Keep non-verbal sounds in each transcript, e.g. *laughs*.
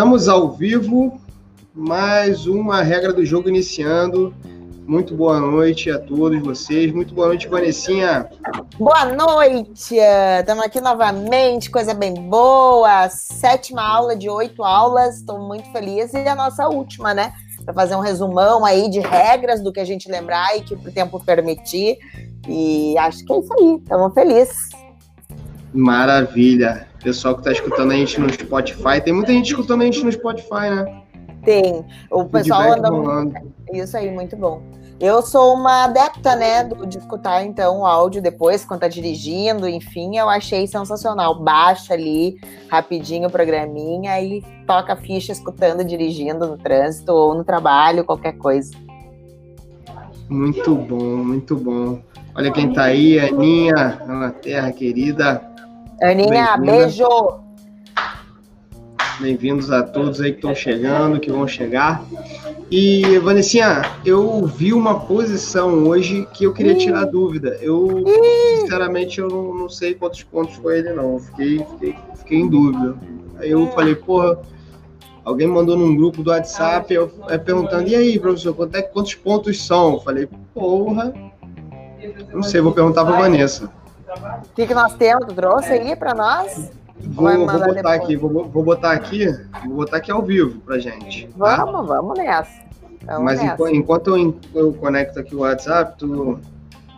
Estamos ao vivo, mais uma regra do jogo iniciando. Muito boa noite a todos vocês. Muito boa noite, Vanessinha. Boa noite! Estamos aqui novamente, coisa bem boa. Sétima aula de oito aulas, estou muito feliz. E a nossa última, né? Para fazer um resumão aí de regras do que a gente lembrar e que o tempo permitir. E acho que é isso aí, estamos felizes. Maravilha. Pessoal que está escutando a gente no Spotify, tem muita gente escutando a gente no Spotify, né? Tem. O pessoal anda. Rolando. Isso aí, muito bom. Eu sou uma adepta, né, de escutar então o áudio depois, quando tá dirigindo, enfim, eu achei sensacional. Baixa ali rapidinho o programinha e toca a ficha escutando, dirigindo no trânsito ou no trabalho, qualquer coisa. Muito bom, muito bom. Olha quem tá aí, Aninha, Ana Terra querida. Aninha, beijo! Bem-vindos a todos aí que estão chegando, que vão chegar. E, Vanessinha, eu vi uma posição hoje que eu queria tirar dúvida. Eu, sinceramente, eu não, não sei quantos pontos foi ele, não. Fiquei, fiquei, fiquei em dúvida. Aí eu falei, porra, alguém mandou num grupo do WhatsApp eu, é, perguntando, e aí, professor, é, quantos pontos são? Eu falei, porra, não sei, vou perguntar pra Vanessa. O que, que nós temos? Tu trouxe aí pra nós? Vou, vou botar depois. aqui, vou, vou, botar aqui, vou botar aqui ao vivo pra gente. Tá? Vamos, vamos nessa. Vamos Mas nessa. enquanto eu, eu conecto aqui o WhatsApp, tu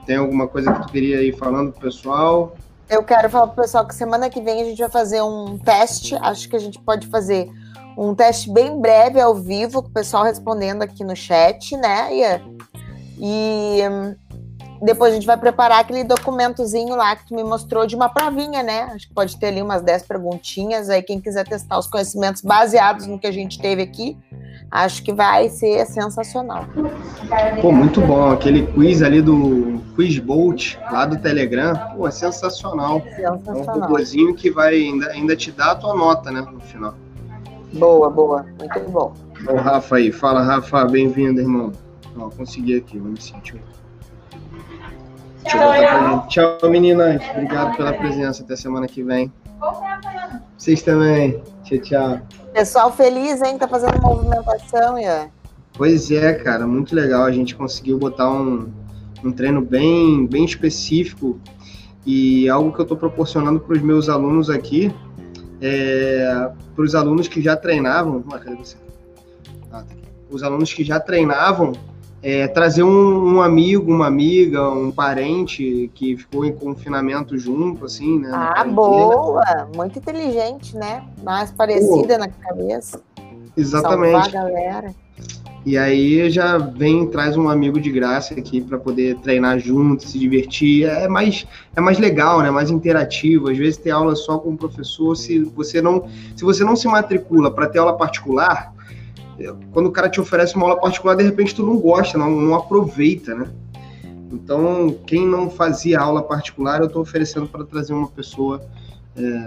tem alguma coisa que tu queria ir falando pro pessoal? Eu quero falar pro pessoal que semana que vem a gente vai fazer um teste. Acho que a gente pode fazer um teste bem breve ao vivo, com o pessoal respondendo aqui no chat, né? E, e depois a gente vai preparar aquele documentozinho lá que tu me mostrou de uma provinha, né? Acho que pode ter ali umas 10 perguntinhas. Aí, quem quiser testar os conhecimentos baseados no que a gente teve aqui, acho que vai ser sensacional. Pô, muito bom. Aquele quiz ali do Quiz Bolt, lá do Telegram, pô, é sensacional. Sensacional. É um robôzinho que vai ainda, ainda te dar a tua nota, né, no final. Boa, boa. Muito bom. O Rafa aí. Fala, Rafa. Bem-vindo, irmão. Ó, consegui aqui. Vamos sentir. Tchau, Tchau, meninas. Obrigado pela presença. Até semana que vem. Vocês também. Tchau, tchau. Pessoal feliz, hein? Tá fazendo movimentação, Ian. Pois é, cara. Muito legal. A gente conseguiu botar um, um treino bem, bem específico e algo que eu estou proporcionando para os meus alunos aqui, é, para os alunos que já treinavam. Ah? Ah, tá os alunos que já treinavam é, trazer um, um, amigo, uma amiga, um parente que ficou em confinamento junto, assim, né? Ah, boa! Muito inteligente, né? Mais parecida Pô, na cabeça. Exatamente. Salvar a galera. E aí já vem traz um amigo de graça aqui para poder treinar junto, se divertir. É mais é mais legal, né? Mais interativo. Às vezes ter aula só com o professor, se você não se você não se matricula para ter aula particular, quando o cara te oferece uma aula particular, de repente tu não gosta, não, não aproveita, né? Então, quem não fazia aula particular, eu estou oferecendo para trazer uma pessoa é,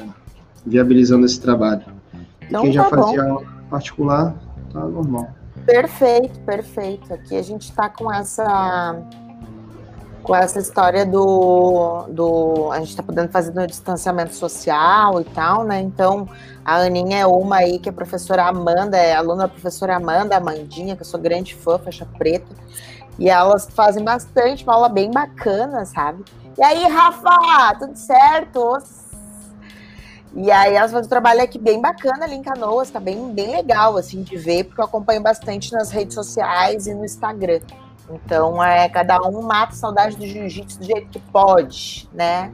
viabilizando esse trabalho. E então, quem já tá fazia bom. aula particular, tá normal. Perfeito, perfeito. Aqui a gente está com essa com essa história do, do a gente está podendo fazer no distanciamento social e tal, né? Então a Aninha é uma aí que a professora Amanda, é aluna da professora Amanda, Amandinha, que eu sou grande fã, faixa preta, e elas fazem bastante, uma aula bem bacana, sabe? E aí, Rafa, tudo certo? E aí elas fazem um trabalho aqui bem bacana ali em Canoas, tá bem, bem legal, assim, de ver, porque eu acompanho bastante nas redes sociais e no Instagram. Então, é, cada um mata a saudade do jiu-jitsu do jeito que pode, né?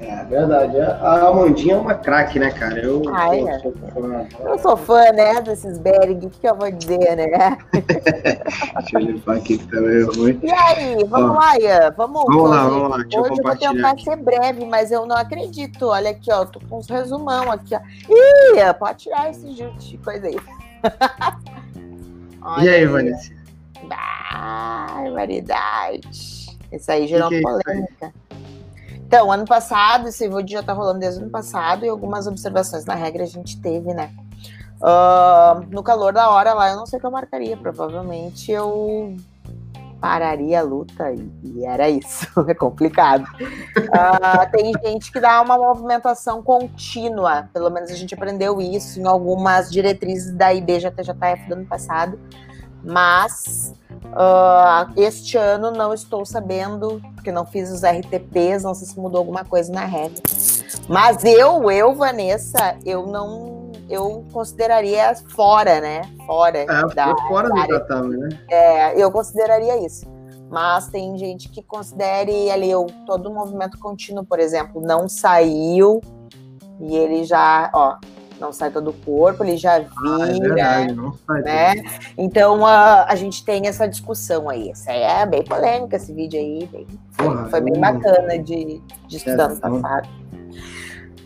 É verdade. A Amandinha é uma craque, né, cara? Eu, ah, eu, é. sou fã. eu sou fã, né, desses Bering. O que, eu vou dizer, né? *laughs* Deixa eu limpar aqui que tá meio ruim. E aí, vamos ó, lá, Ian. Vamos, vamos hoje, lá, vamos lá. Hoje eu, eu vou tentar ser breve, mas eu não acredito. Olha aqui, ó. Tô com uns resumão aqui, ó. Ih, pode tirar esse de coisa aí. *laughs* e aí, Vanessa? Barbaridade. Isso aí gerou que polêmica. Então, ano passado, esse vídeo já tá rolando desde o ano passado e algumas observações na regra a gente teve, né? Uh, no calor da hora lá, eu não sei o que eu marcaria. Provavelmente eu pararia a luta e, e era isso. *laughs* É complicado. Uh, tem gente que dá uma movimentação contínua, pelo menos a gente aprendeu isso em algumas diretrizes da IBJJF do ano passado, mas uh, este ano não estou sabendo, porque não fiz os RTPs, não sei se mudou alguma coisa na regra. Mas eu, eu, Vanessa, eu não eu consideraria fora, né? Fora. É, da, fora da do tatame, né? É, eu consideraria isso. Mas tem gente que considere ali o, todo o movimento contínuo, por exemplo, não saiu e ele já, ó, não sai todo o corpo, ele já vira, ah, é verdade, não sai né? Então a, a gente tem essa discussão aí. Essa é bem polêmica esse vídeo aí, bem, Porra, foi bem bacana de, de estudar no passado.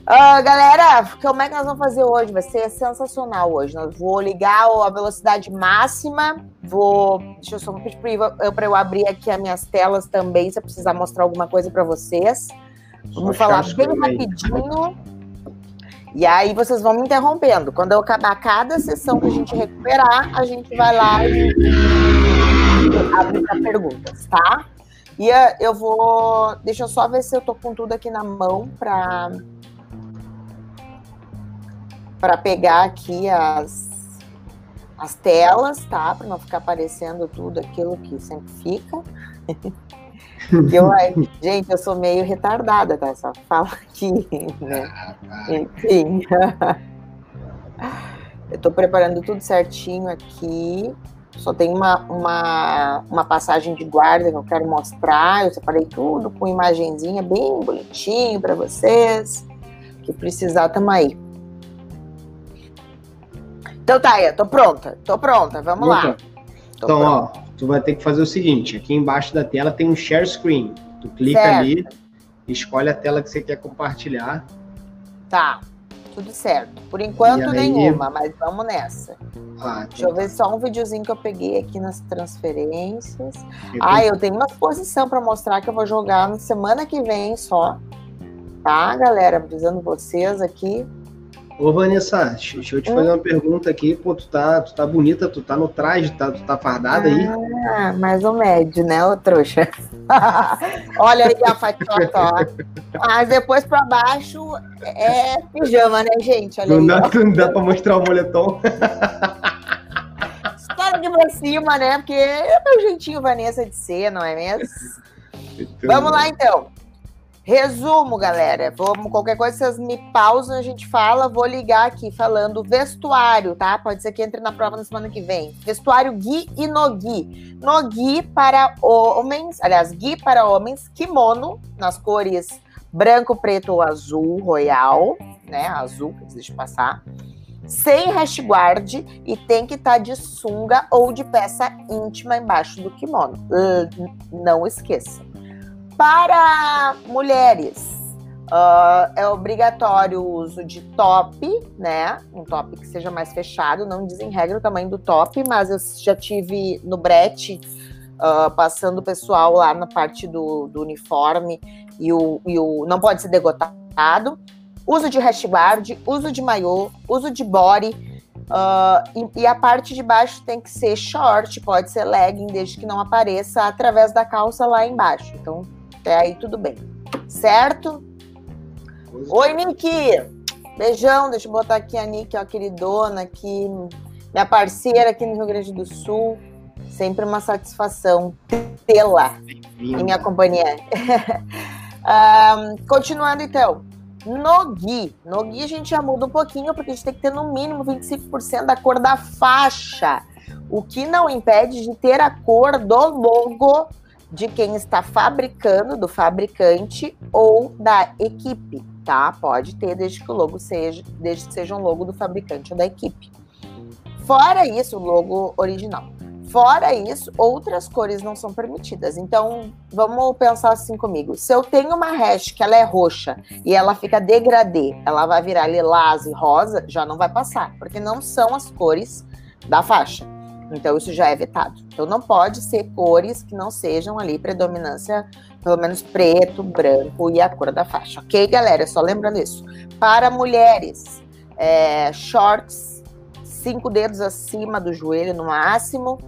Uh, galera, como é que nós vamos fazer hoje? Vai ser sensacional hoje. Vou ligar a velocidade máxima. Vou. Deixa eu só pedir para eu abrir aqui as minhas telas também, se eu precisar mostrar alguma coisa para vocês. Vamos falar bem rapidinho. E aí vocês vão me interrompendo. Quando eu acabar cada sessão que a gente recuperar, a gente vai lá e abre para perguntas, tá? E eh, eu vou. Deixa eu só ver se eu tô com tudo aqui na mão para para pegar aqui as, as telas, tá? Para não ficar aparecendo tudo aquilo que sempre fica. *laughs* eu, gente, eu sou meio retardada, tá? Só falo aqui, né? Enfim. eu estou preparando tudo certinho aqui. Só tem uma, uma, uma passagem de guarda que eu quero mostrar. Eu separei tudo com imagenzinha bem bonitinho para vocês. Que precisar, tamo aí. Então tá, eu tô pronta, tô pronta, vamos lá. Tô então, pronta. ó, tu vai ter que fazer o seguinte: aqui embaixo da tela tem um share screen. Tu clica certo. ali, escolhe a tela que você quer compartilhar. Tá, tudo certo. Por enquanto, aí... nenhuma, mas vamos nessa. Ah, Deixa eu ver só um videozinho que eu peguei aqui nas transferências. Eu ah, eu tenho uma exposição para mostrar que eu vou jogar na semana que vem só. Tá, galera? Avisando vocês aqui. Ô, Vanessa, deixa eu te fazer uma pergunta aqui. Pô, tu tá, tu tá bonita, tu tá no traje, tá, tu tá fardada aí? Ah, mais ou médio, né, ô trouxa? *laughs* Olha aí a fatiota, ó. Mas depois pra baixo é pijama, né, gente? Olha não, aí, dá, não dá pra mostrar o moletom. Só aqui pra cima, né? Porque é meu jeitinho Vanessa de ser, não é mesmo? Vamos lá, então. Resumo, galera. Vamos, qualquer coisa, vocês me pausam, a gente fala. Vou ligar aqui falando vestuário, tá? Pode ser que entre na prova na semana que vem. Vestuário Gui e Nogi. Nogi para homens, aliás, Gui para homens, kimono, nas cores branco, preto ou azul, royal, né? Azul, deixa eu passar. Sem guard e tem que estar tá de sunga ou de peça íntima embaixo do kimono. Não esqueça. Para mulheres, uh, é obrigatório o uso de top, né? Um top que seja mais fechado, não dizem regra o tamanho do top, mas eu já tive no brete uh, passando o pessoal lá na parte do, do uniforme e o, e o não pode ser degotado. Uso de guard, uso de maiô, uso de body. Uh, e, e, a parte de baixo tem que ser short, pode ser legging, desde que não apareça através da calça lá embaixo. Então, até aí tudo bem. Certo? Oi, Nick! Beijão, deixa eu botar aqui a Nick, ó, queridona aqui, minha parceira aqui no Rio Grande do Sul. Sempre uma satisfação tê-la em minha companhia. *laughs* um, continuando então. No Gui. No Gui a gente já muda um pouquinho, porque a gente tem que ter no mínimo 25% da cor da faixa. O que não impede de ter a cor do logo de quem está fabricando, do fabricante ou da equipe, tá? Pode ter desde que o logo seja, desde que seja um logo do fabricante ou da equipe. Fora isso, o logo original. Fora isso, outras cores não são permitidas. Então, vamos pensar assim comigo. Se eu tenho uma hash que ela é roxa e ela fica degradê, ela vai virar lilás e rosa, já não vai passar, porque não são as cores da faixa. Então, isso já é vetado. Então, não pode ser cores que não sejam ali predominância, pelo menos preto, branco e a cor da faixa. Ok, galera? Só lembrando isso. Para mulheres, é, shorts, cinco dedos acima do joelho no máximo.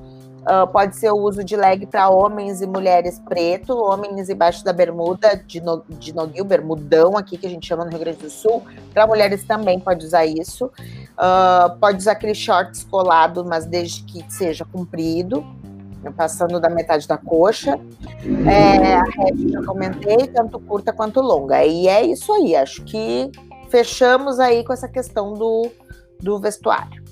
Uh, pode ser o uso de leg para homens e mulheres preto, homens embaixo da bermuda, de, no, de noguil, bermudão aqui, que a gente chama no Rio Grande do Sul. Para mulheres também pode usar isso. Uh, pode usar aquele shorts colado, mas desde que seja comprido, passando da metade da coxa. É, a rede já comentei, tanto curta quanto longa. E é isso aí, acho que fechamos aí com essa questão do, do vestuário.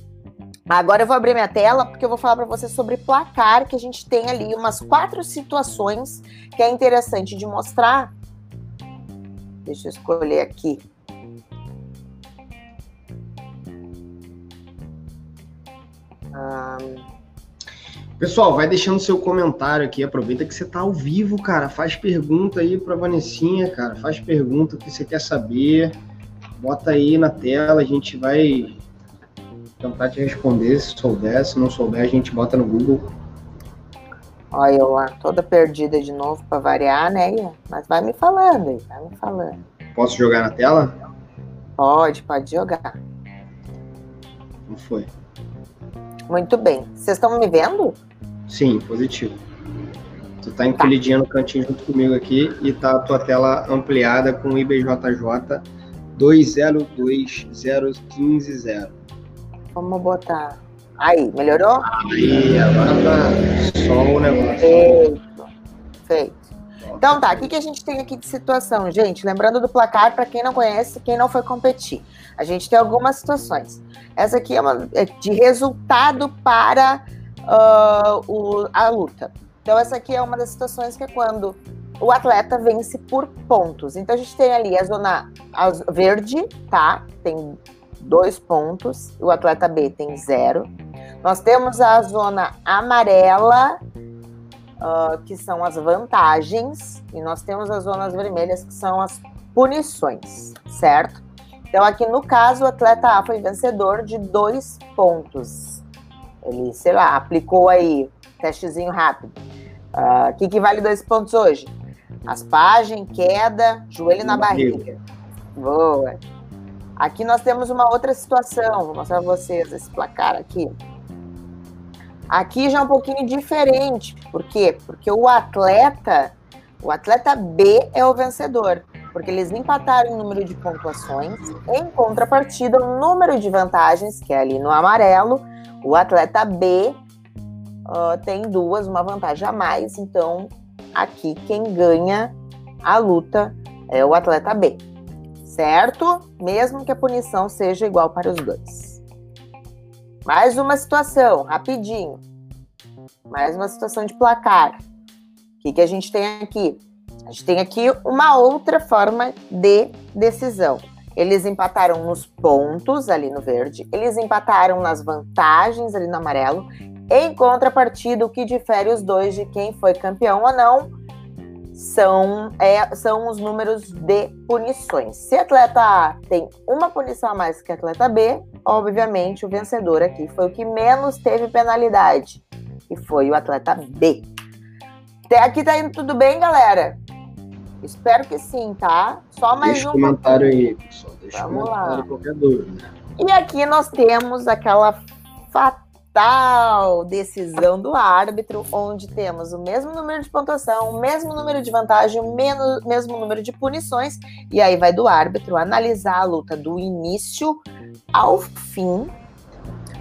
Agora eu vou abrir minha tela porque eu vou falar para você sobre placar, que a gente tem ali umas quatro situações que é interessante de mostrar. Deixa eu escolher aqui. Pessoal, vai deixando seu comentário aqui. Aproveita que você tá ao vivo, cara. Faz pergunta aí pra Vanessinha, cara. Faz pergunta que você quer saber. Bota aí na tela, a gente vai tentar te responder se souber. Se não souber, a gente bota no Google. Olha, eu lá, toda perdida de novo para variar, né? Mas vai me falando aí, vai me falando. Posso jogar na tela? Pode, pode jogar. Não foi. Muito bem. Vocês estão me vendo? Sim, positivo. Tu tá encolhidinha tá. no cantinho junto comigo aqui e tá a tua tela ampliada com IBJJ 202015.0. Vamos botar. Aí, melhorou? Aí, agora tá só o negócio. Feito. Feito. Então tá, o que, que a gente tem aqui de situação, gente? Lembrando do placar, para quem não conhece, quem não foi competir. A gente tem algumas situações. Essa aqui é, uma, é de resultado para uh, o, a luta. Então, essa aqui é uma das situações que é quando o atleta vence por pontos. Então, a gente tem ali a zona verde, tá? Tem dois pontos, o atleta B tem zero. Nós temos a zona amarela, uh, que são as vantagens, e nós temos as zonas vermelhas, que são as punições, certo? Então, aqui no caso, o atleta A foi vencedor de dois pontos. Ele, sei lá, aplicou aí, testezinho rápido. O uh, ah, que, que vale dois pontos hoje? Aspagem, queda, joelho na barriga. Boa. Aqui nós temos uma outra situação, vou mostrar para vocês esse placar aqui. Aqui já é um pouquinho diferente, por quê? Porque o atleta, o atleta B é o vencedor, porque eles empataram o número de pontuações, em contrapartida, o número de vantagens, que é ali no amarelo, o atleta B uh, tem duas, uma vantagem a mais, então aqui quem ganha a luta é o atleta B certo? Mesmo que a punição seja igual para os dois. Mais uma situação, rapidinho. Mais uma situação de placar. O que, que a gente tem aqui? A gente tem aqui uma outra forma de decisão. Eles empataram nos pontos ali no verde, eles empataram nas vantagens ali no amarelo. Em contrapartida, o que difere os dois de quem foi campeão ou não são, é, são os números de punições. Se atleta A tem uma punição a mais que atleta B, obviamente o vencedor aqui foi o que menos teve penalidade, e foi o atleta B. Aqui tá indo tudo bem, galera? Espero que sim, tá? Só mais Deixa um comentário aí, pessoal. Deixa Vamos comentário lá. qualquer dúvida. E aqui nós temos aquela fatal tal decisão do árbitro, onde temos o mesmo número de pontuação, o mesmo número de vantagem, o mesmo número de punições, e aí vai do árbitro analisar a luta do início ao fim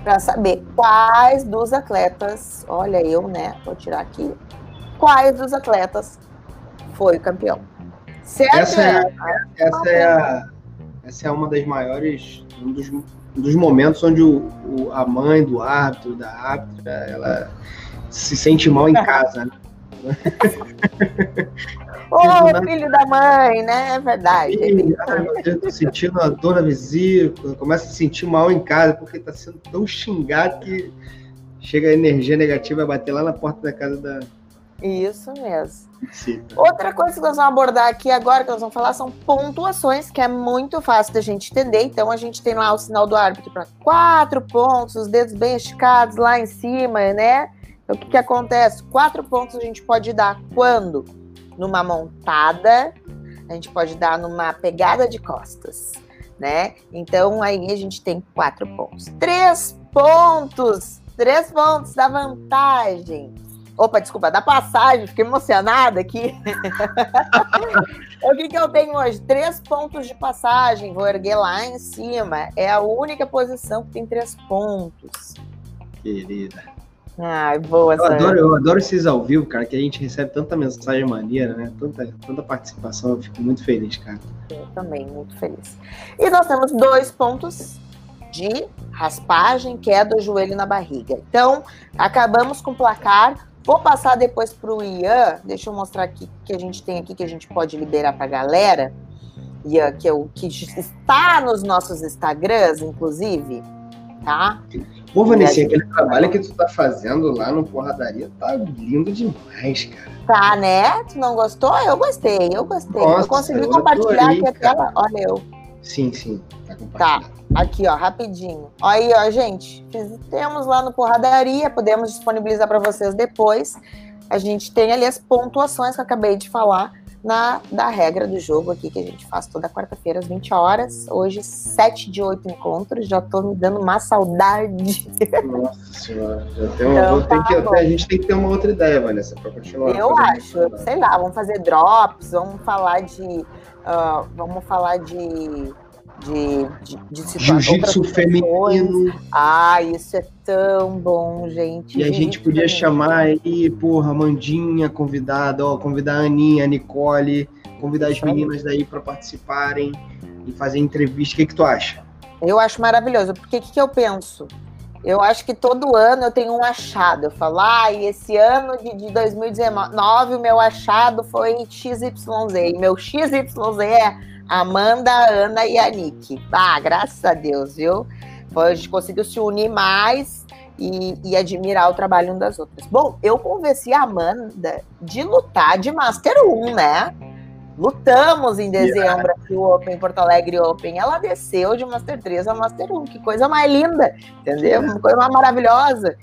para saber quais dos atletas, olha eu, né, vou tirar aqui, quais dos atletas foi o campeão. Certo? Essa é, essa é, a, essa é uma das maiores, um dos dos momentos onde o, o, a mãe do árbitro, da árbitra, ela se sente mal em casa, né? *laughs* Ô, oh, filho da mãe, né? É verdade. Ai, meu Deus, tô sentindo a dor na vesícula, começa a se sentir mal em casa, porque tá sendo tão xingado que chega a energia negativa a bater lá na porta da casa da, isso mesmo. Sim. Outra coisa que nós vamos abordar aqui agora, que nós vamos falar, são pontuações, que é muito fácil da gente entender. Então, a gente tem lá o sinal do árbitro para quatro pontos, os dedos bem esticados lá em cima, né? Então, o que, que acontece? Quatro pontos a gente pode dar quando? Numa montada, a gente pode dar numa pegada de costas, né? Então, aí a gente tem quatro pontos. Três pontos Três pontos da vantagem. Opa, desculpa, da passagem, fiquei emocionada aqui. *laughs* o que, que eu tenho hoje? Três pontos de passagem, vou erguer lá em cima. É a única posição que tem três pontos. Querida. Ai, boa, eu adoro, eu adoro esses ao vivo, cara, que a gente recebe tanta mensagem maneira, né? Tanta, tanta participação, eu fico muito feliz, cara. Eu também, muito feliz. E nós temos dois pontos de raspagem, queda do joelho na barriga. Então, acabamos com o placar Vou passar depois para o Ian. Deixa eu mostrar aqui que a gente tem aqui que a gente pode liberar para a galera. Ian, que é o que está nos nossos Instagrams, inclusive, tá? Pô, Vanessa, aquele trabalho que tu tá fazendo lá no Porradaria tá lindo demais, cara. Tá, né? Tu não gostou? Eu gostei, eu gostei. Nossa, eu consegui compartilhar aqui a tela. Olha eu. Sim, sim. Tá, aqui, ó, rapidinho. Aí, ó, gente, temos lá no Porradaria, podemos disponibilizar para vocês depois. A gente tem ali as pontuações que eu acabei de falar na da regra do jogo aqui, que a gente faz toda quarta-feira às 20 horas. Hoje, 7 de 8 encontros. Já tô me dando uma saudade. Nossa senhora, já tem uma, então, tá que, a gente tem que ter uma outra ideia, Vanessa, para continuar. Eu acho, sei lá, vamos fazer drops, vamos falar de. Uh, vamos falar de de, de, de Jiu-jitsu feminino. Ah, isso é tão bom, gente. E a gente podia feminino. chamar aí, porra, Mandinha convidada, ó, convidar a Aninha, a Nicole, convidar as meninas daí para participarem e fazer entrevista. O que, que tu acha? Eu acho maravilhoso, porque o que, que eu penso? Eu acho que todo ano eu tenho um achado. Eu falo, ah, e esse ano de, de 2019 o meu achado foi XYZ. E meu XYZ é Amanda, Ana e a Nick. Ah, graças a Deus, viu? A gente conseguiu se unir mais e, e, admirar o trabalho um das outras. Bom, eu convenci a Amanda de lutar de Master 1, né? Lutamos em dezembro aqui o Open, Porto Alegre Open. Ela desceu de Master 3 a Master 1. Que coisa mais linda, entendeu? Uma coisa mais maravilhosa.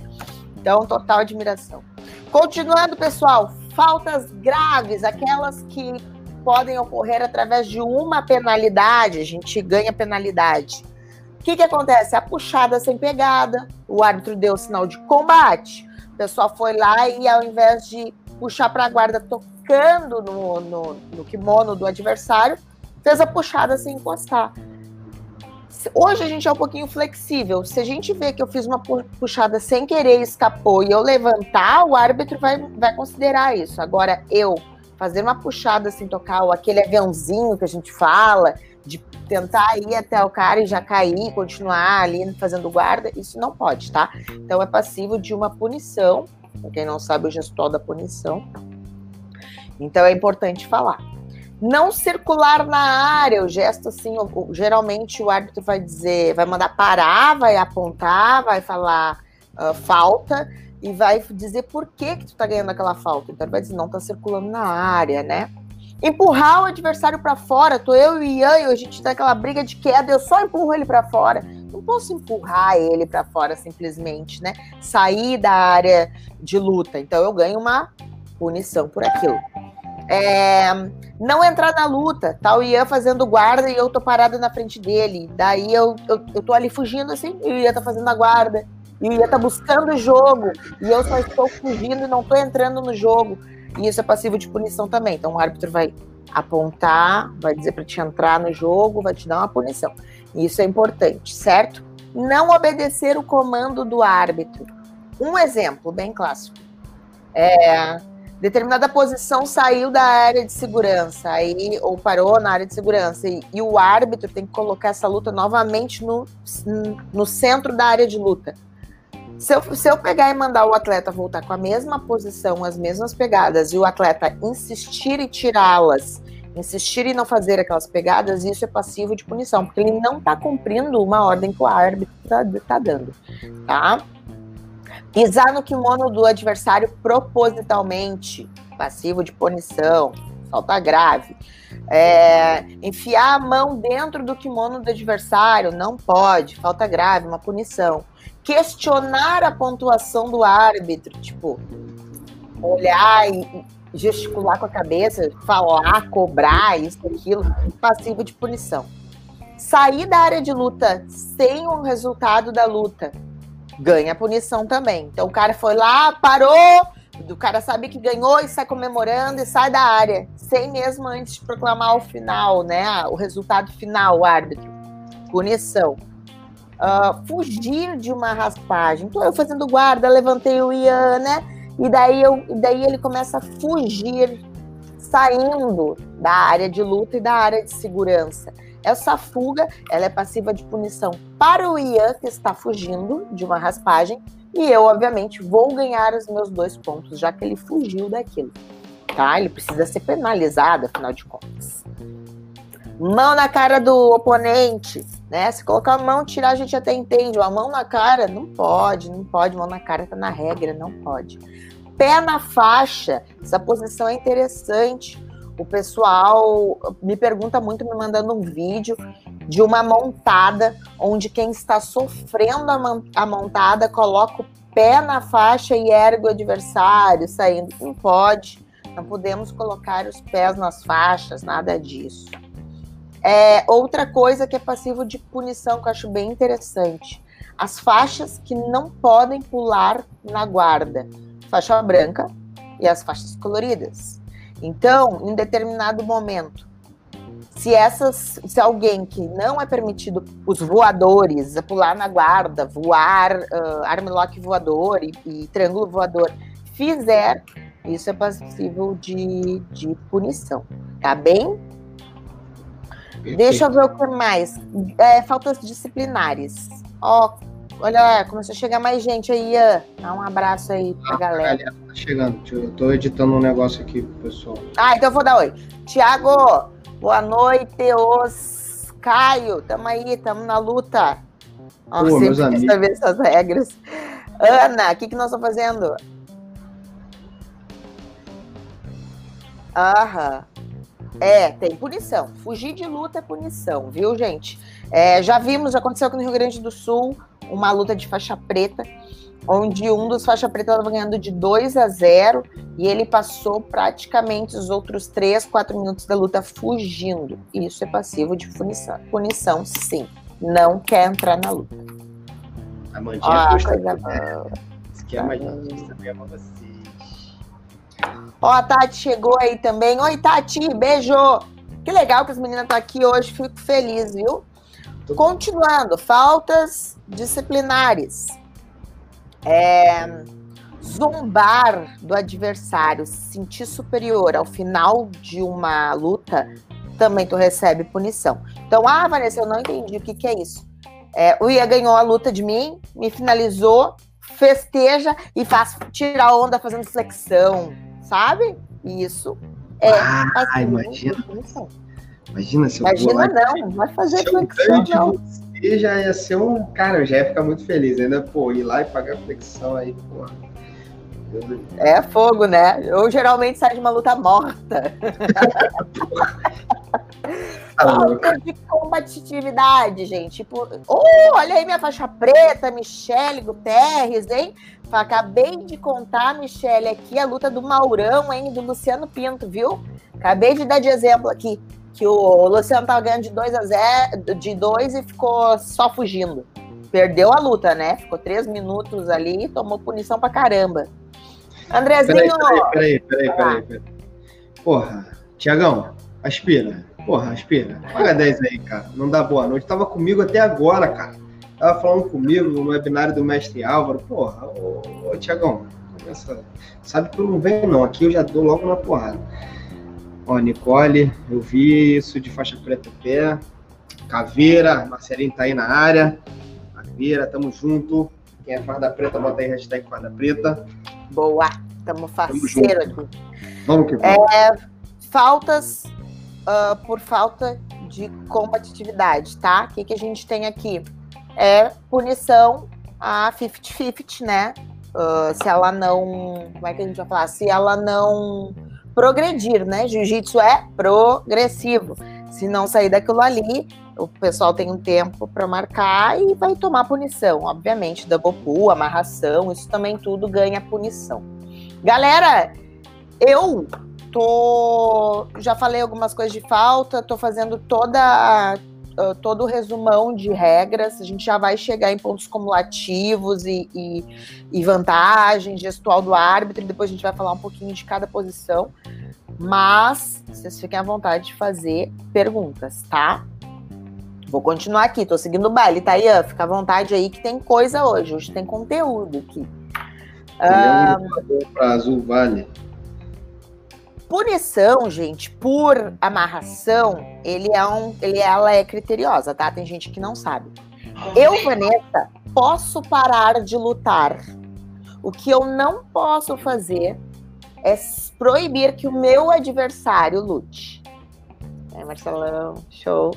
Então, total admiração. Continuando, pessoal, faltas graves, aquelas que podem ocorrer através de uma penalidade, a gente ganha penalidade. O que, que acontece? A puxada sem pegada, o árbitro deu sinal de combate, o pessoal foi lá e ao invés de puxar para a guarda tocando no, no, no kimono do adversário, fez a puxada sem encostar. Hoje a gente é um pouquinho flexível. Se a gente vê que eu fiz uma puxada sem querer, escapou e eu levantar, o árbitro vai, vai considerar isso. Agora, eu fazer uma puxada assim, tocar, ou aquele aviãozinho que a gente fala, de tentar ir até o cara e já cair, continuar ali fazendo guarda, isso não pode, tá? Então é passivo de uma punição. Pra quem não sabe, o gestor da punição. Então é importante falar. Não circular na área, o gesto assim, geralmente o árbitro vai dizer, vai mandar parar, vai apontar, vai falar uh, falta e vai dizer por que que tu tá ganhando aquela falta. Então ele vai dizer, não tá circulando na área, né? Empurrar o adversário para fora, tô eu e o Ian, e a gente tá aquela briga de queda, eu só empurro ele para fora. Não posso empurrar ele para fora simplesmente, né? Sair da área de luta. Então eu ganho uma punição por aquilo. É, não entrar na luta, tá o Ian fazendo guarda e eu tô parada na frente dele. Daí eu, eu, eu tô ali fugindo assim, e o Ian tá fazendo a guarda e Ia tá buscando o jogo, e eu só estou fugindo e não estou entrando no jogo. E isso é passivo de punição também. Então o árbitro vai apontar, vai dizer para te entrar no jogo, vai te dar uma punição. Isso é importante, certo? Não obedecer o comando do árbitro. Um exemplo bem clássico. É, determinada posição saiu da área de segurança, aí, ou parou na área de segurança, e, e o árbitro tem que colocar essa luta novamente no, no centro da área de luta. Se eu, se eu pegar e mandar o atleta voltar com a mesma posição, as mesmas pegadas, e o atleta insistir em tirá-las, insistir em não fazer aquelas pegadas, isso é passivo de punição, porque ele não está cumprindo uma ordem que o árbitro está tá dando, tá? Pisar no kimono do adversário propositalmente, passivo de punição, falta grave. É, enfiar a mão dentro do kimono do adversário, não pode, falta grave, uma punição questionar a pontuação do árbitro, tipo, olhar e gesticular com a cabeça, falar, cobrar, isso, aquilo, passivo de punição. Sair da área de luta sem o resultado da luta. ganha punição também. Então o cara foi lá, parou, o cara sabe que ganhou e sai comemorando e sai da área, sem mesmo antes proclamar o final, né? O resultado final, o árbitro. Punição. Uh, fugir de uma raspagem. Então eu fazendo guarda, levantei o Ian, né? E daí, eu, daí ele começa a fugir, saindo da área de luta e da área de segurança. Essa fuga, ela é passiva de punição para o Ian, que está fugindo de uma raspagem, e eu, obviamente, vou ganhar os meus dois pontos, já que ele fugiu daquilo. Tá? Ele precisa ser penalizado, afinal de contas. Mão na cara do oponente, né? Se colocar a mão, tirar, a gente até entende. A mão na cara, não pode, não pode. Mão na cara tá na regra, não pode. Pé na faixa, essa posição é interessante. O pessoal me pergunta muito, me mandando um vídeo de uma montada, onde quem está sofrendo a, montada coloca o pé na faixa e ergue o adversário saindo. Não pode, não podemos colocar os pés nas faixas, nada disso. É, outra coisa que é passivo de punição, que eu acho bem interessante: as faixas que não podem pular na guarda, faixa branca e as faixas coloridas. Então, em determinado momento, se essas, se alguém que não é permitido os voadores pular na guarda, voar, uh, armlock voador e, e triângulo voador fizer, isso é passível de, de punição, tá bem? Deixa eu ver o que mais. É, faltas disciplinares. Ó, olha lá, começou a chegar mais gente aí. Dá um abraço aí pra ah, galera. galera tá chegando. Eu tô editando um negócio aqui pro pessoal. Ah, então eu vou dar oi. Tiago, boa noite, os Caio. Tamo aí, tamo na luta. Ó, Pô, sempre quis saber essas regras. Ana, o que, que nós estamos fazendo? Aham. É, tem punição. Fugir de luta é punição, viu, gente? É, já vimos, já aconteceu aqui no Rio Grande do Sul, uma luta de faixa preta, onde um dos faixa preta estava ganhando de 2 a 0 e ele passou praticamente os outros 3, 4 minutos da luta fugindo. Isso é passivo de punição. Punição, sim. Não quer entrar na luta. A Mandinha ah, coisa boa. Esquema de também é você. Ó, a Tati chegou aí também. Oi, Tati, beijo! Que legal que as meninas estão aqui hoje, fico feliz, viu? Continuando, faltas disciplinares. É, zombar do adversário, se sentir superior ao final de uma luta, também tu recebe punição. Então, ah, Vanessa, eu não entendi o que, que é isso. É, o Ia ganhou a luta de mim, me finalizou, festeja e faz tirar onda fazendo flexão, sabe? Isso é. Ah, assim, imagina. Imagina se eu Imagina não, vai fazer flexão, não. Você já ia ser um. Cara, eu já ia ficar muito feliz ainda, pô, ir lá e pagar flexão aí, pô. É fogo, né? Eu geralmente saio de uma luta morta. Falta de combatividade, gente. Tipo, oh, olha aí minha faixa preta, Michele Guterres, hein? Acabei de contar, Michele, aqui a luta do Maurão, hein? Do Luciano Pinto, viu? Acabei de dar de exemplo aqui. Que o Luciano tava ganhando de 2 a 0, de 2 e ficou só fugindo. Perdeu a luta, né? Ficou três minutos ali e tomou punição pra caramba. Andrezinho. Peraí, peraí, peraí, peraí. peraí. Porra, Tiagão, aspira. Porra, aspira. Paga 10 aí, cara. Não dá boa noite. Tava comigo até agora, cara. Tava falando comigo no webinário do mestre Álvaro. Porra, ô, ô Tiagão, sabe que eu não venho não. Aqui eu já dou logo na porrada. Ó, Nicole, eu vi isso de faixa preta pé. Caveira, Marcelinho tá aí na área. Caveira, tamo junto. Quem é farda preta, bota aí hashtag farda preta. Boa, tamo faceiro aqui. Vamos que vamos. É, faltas uh, por falta de competitividade, tá? O que, que a gente tem aqui? É punição a 50-50, né? Uh, se ela não. Como é que a gente vai falar? Se ela não progredir, né? Jiu-jitsu é progressivo. Se não sair daquilo ali, o pessoal tem um tempo para marcar e vai tomar punição. Obviamente, double pull, amarração, isso também tudo ganha punição. Galera, eu tô. Já falei algumas coisas de falta, tô fazendo toda. Uh, todo o resumão de regras, a gente já vai chegar em pontos cumulativos e, e, e vantagens, gestual do árbitro, e depois a gente vai falar um pouquinho de cada posição. Mas vocês fiquem à vontade de fazer perguntas, tá? Vou continuar aqui, tô seguindo o baile, tá, Ian? Fica à vontade aí que tem coisa hoje, hoje tem conteúdo aqui. Um, para Azul Vale. Punição, gente, por amarração, ele é um, ele, ela é criteriosa, tá? Tem gente que não sabe. Eu, Vanessa, posso parar de lutar. O que eu não posso fazer é proibir que o meu adversário lute. É, Marcelão, show.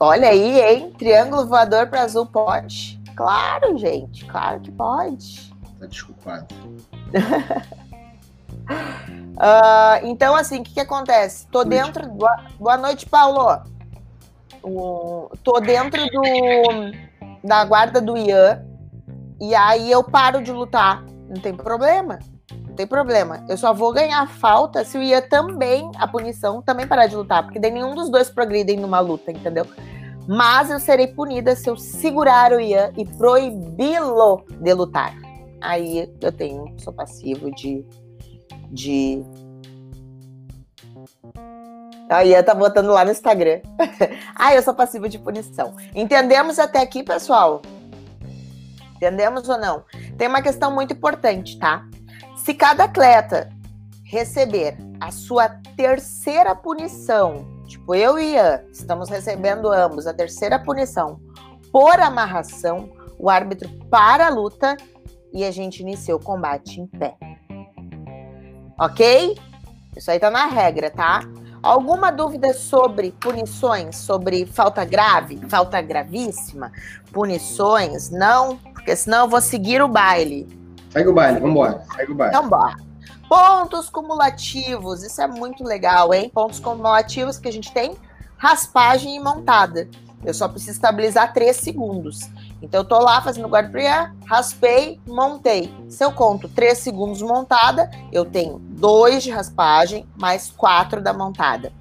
Olha aí, hein? Triângulo voador para azul pode. Claro, gente, claro que pode. Tá desculpado. uh, *laughs* então, assim, o que, que acontece? Tô dentro. Boa, boa noite, Paulo. Tô dentro do da guarda do Ian. E aí eu paro de lutar. Não tem problema. Não tem problema. Eu só vou ganhar falta se o Ian também, a punição, também parar de lutar. Porque daí nenhum dos dois progridem numa luta, entendeu? mas eu serei punida se eu segurar o Ian e proibi-lo de lutar. Aí eu tenho, sou passivo de. de... A Ian tá botando lá no Instagram. *laughs* ah, eu sou passivo de punição. Entendemos até aqui, pessoal? Entendemos ou não? Tem uma questão muito importante, tá? Se cada atleta receber a sua terceira punição Tipo, eu e Ian estamos recebendo ambos a terceira punição por amarração. O árbitro para a luta e a gente inicia o combate em pé. Ok? Isso aí tá na regra, tá? Alguma dúvida sobre punições, sobre falta grave, falta gravíssima, punições? Não, porque senão eu vou seguir o baile. Segue o baile, vambora, segue o baile. Então bora. Pontos cumulativos, isso é muito legal, hein? Pontos cumulativos que a gente tem raspagem e montada. Eu só preciso estabilizar 3 segundos. Então, eu tô lá fazendo guarda raspei, montei. Se eu conto 3 segundos montada, eu tenho 2 de raspagem mais 4 da montada.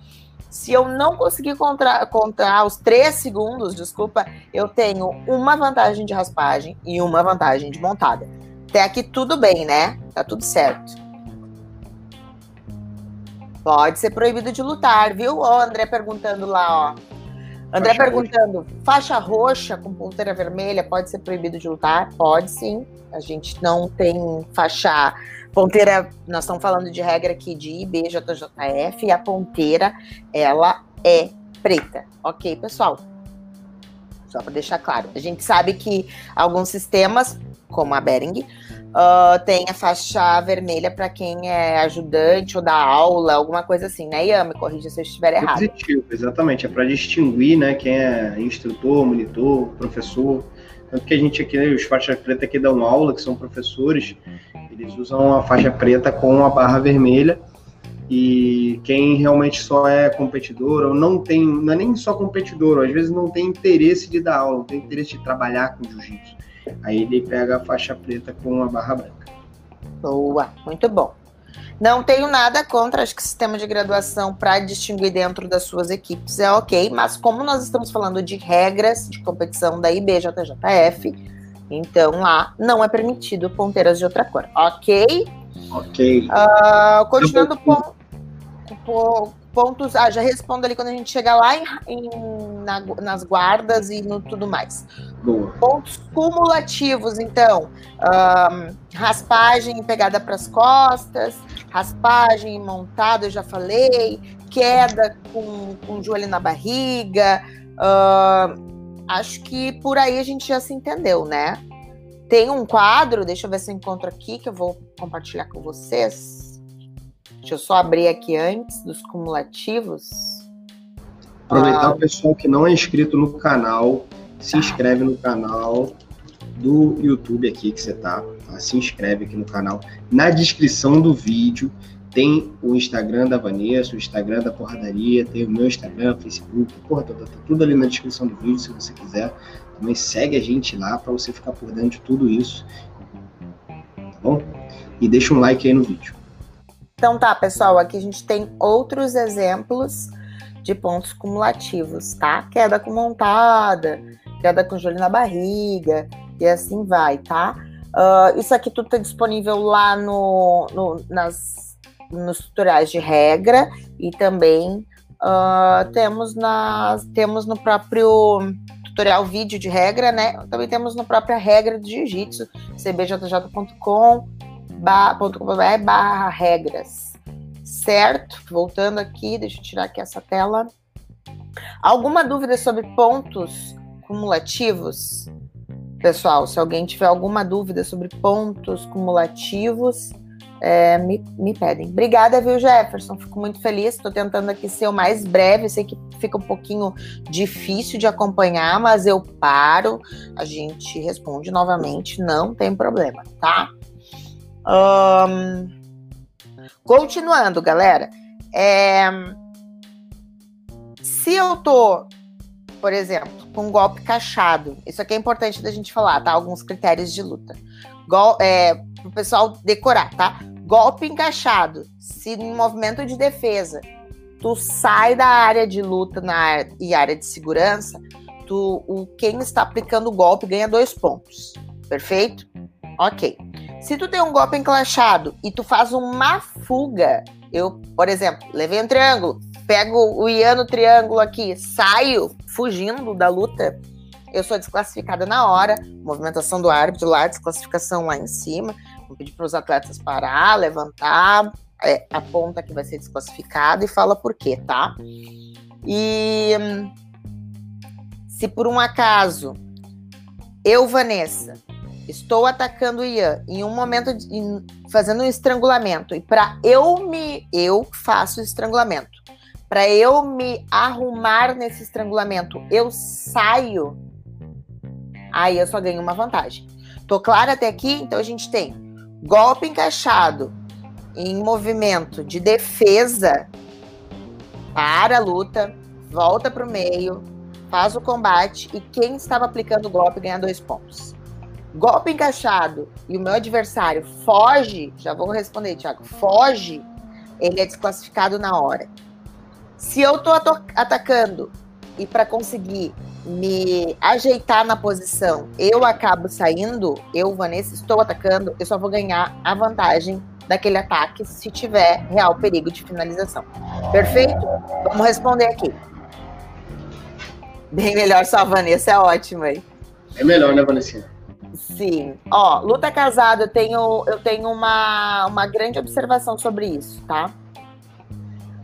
Se eu não conseguir contar, contar os 3 segundos, desculpa, eu tenho uma vantagem de raspagem e uma vantagem de montada. Até aqui tudo bem, né? Tá tudo certo. Pode ser proibido de lutar, viu? Ó, André perguntando lá, ó. André faixa perguntando, roxa. faixa roxa com ponteira vermelha pode ser proibido de lutar? Pode sim. A gente não tem faixa ponteira, nós estamos falando de regra aqui de IBJJF e a ponteira ela é preta. OK, pessoal? Só para deixar claro. A gente sabe que alguns sistemas, como a Bering, Uh, tem a faixa vermelha para quem é ajudante ou dá aula, alguma coisa assim, né? Ian, corrija se eu estiver errado. Positivo, exatamente. É para distinguir, né, quem é instrutor, monitor, professor. Tanto que a gente aqui, os faixas preta que dão aula, que são professores, eles usam a faixa preta com a barra vermelha. E quem realmente só é competidor, ou não tem, não é nem só competidor, às vezes não tem interesse de dar aula, não tem interesse de trabalhar com jiu-jitsu Aí ele pega a faixa preta com a barra branca. Boa, muito bom. Não tenho nada contra, acho que o sistema de graduação para distinguir dentro das suas equipes é ok, mas como nós estamos falando de regras de competição da IBJJF, então lá não é permitido ponteiras de outra cor, ok? Ok. Uh, continuando com, com, pontos. Ah, já respondo ali quando a gente chegar lá em, em na, nas guardas e no tudo mais. Boa. Pontos cumulativos, então. Um, raspagem pegada para as costas, raspagem montada, eu já falei, queda com, com o joelho na barriga. Uh, acho que por aí a gente já se entendeu, né? Tem um quadro, deixa eu ver se eu encontro aqui, que eu vou compartilhar com vocês. Deixa eu só abrir aqui antes dos cumulativos. Aproveitar ah, o pessoal que não é inscrito no canal, se tá. inscreve no canal do YouTube aqui que você tá, tá, Se inscreve aqui no canal. Na descrição do vídeo tem o Instagram da Vanessa, o Instagram da Porradaria, tem o meu Instagram, Facebook, porra, tá, tá, tá tudo ali na descrição do vídeo, se você quiser. Também segue a gente lá para você ficar por dentro de tudo isso. Tá bom? E deixa um like aí no vídeo. Então tá, pessoal, aqui a gente tem outros exemplos de pontos cumulativos, tá? Queda com montada, queda com joelho na barriga e assim vai, tá? Uh, isso aqui tudo tá disponível lá no, no, nas, nos tutoriais de regra e também uh, temos, nas, temos no próprio tutorial vídeo de regra, né? Também temos no própria regra do jiu-jitsu, cbjj.com barra regras, certo? Voltando aqui, deixa eu tirar aqui essa tela. Alguma dúvida sobre pontos cumulativos? Pessoal, se alguém tiver alguma dúvida sobre pontos cumulativos, é, me, me pedem. Obrigada, viu, Jefferson? Fico muito feliz. Estou tentando aqui ser o mais breve. Sei que fica um pouquinho difícil de acompanhar, mas eu paro, a gente responde novamente, não tem problema, tá? Um, continuando, galera. É, se eu tô, por exemplo, com um golpe cachado, isso aqui é importante da gente falar, tá? Alguns critérios de luta. Gol, é, pro pessoal decorar, tá? Golpe encaixado. Se em movimento de defesa tu sai da área de luta na e área de segurança, tu, o, quem está aplicando o golpe ganha dois pontos. Perfeito? Ok. Se tu tem um golpe enclaixado e tu faz uma fuga, eu, por exemplo, levei um triângulo, pego o Ian no triângulo aqui, saio fugindo da luta, eu sou desclassificada na hora, movimentação do árbitro lá, desclassificação lá em cima, Vou pedir para os atletas parar, levantar, é, a ponta que vai ser desclassificada e fala por quê, tá? E se por um acaso eu, Vanessa, estou atacando o Ian em um momento de, em, fazendo um estrangulamento e para eu me eu faço estrangulamento, para eu me arrumar nesse estrangulamento, eu saio, aí eu só ganho uma vantagem. Tô clara até aqui? Então a gente tem golpe encaixado em movimento de defesa, para a luta, volta para o meio, faz o combate e quem estava aplicando o golpe ganha dois pontos. Golpe encaixado e o meu adversário foge, já vou responder, Thiago, foge, ele é desclassificado na hora. Se eu estou atacando e para conseguir me ajeitar na posição, eu acabo saindo, eu, Vanessa, estou atacando, eu só vou ganhar a vantagem daquele ataque se tiver real perigo de finalização. Perfeito? Vamos responder aqui. Bem melhor só a Vanessa, é ótimo aí. É melhor, né, Vanessa? Sim. Ó, luta casada, eu tenho, eu tenho uma, uma grande observação sobre isso, tá?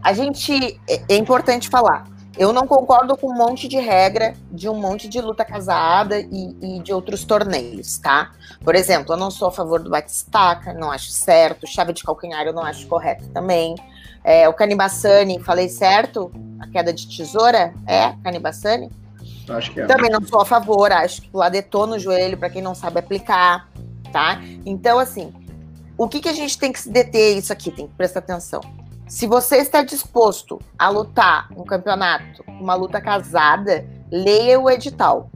A gente. É, é importante falar eu não concordo com um monte de regra de um monte de luta casada e, e de outros torneios, tá? Por exemplo, eu não sou a favor do bate-estaca, não acho certo. Chave de calcanhar eu não acho correto também. É, o Canibassani, falei certo? A queda de tesoura? É, Canibassani? Acho que é. Também não sou a favor, acho que lá detona o joelho para quem não sabe aplicar, tá? Então, assim, o que, que a gente tem que se deter isso aqui? Tem que prestar atenção se você está disposto a lutar um campeonato, uma luta casada, leia o edital.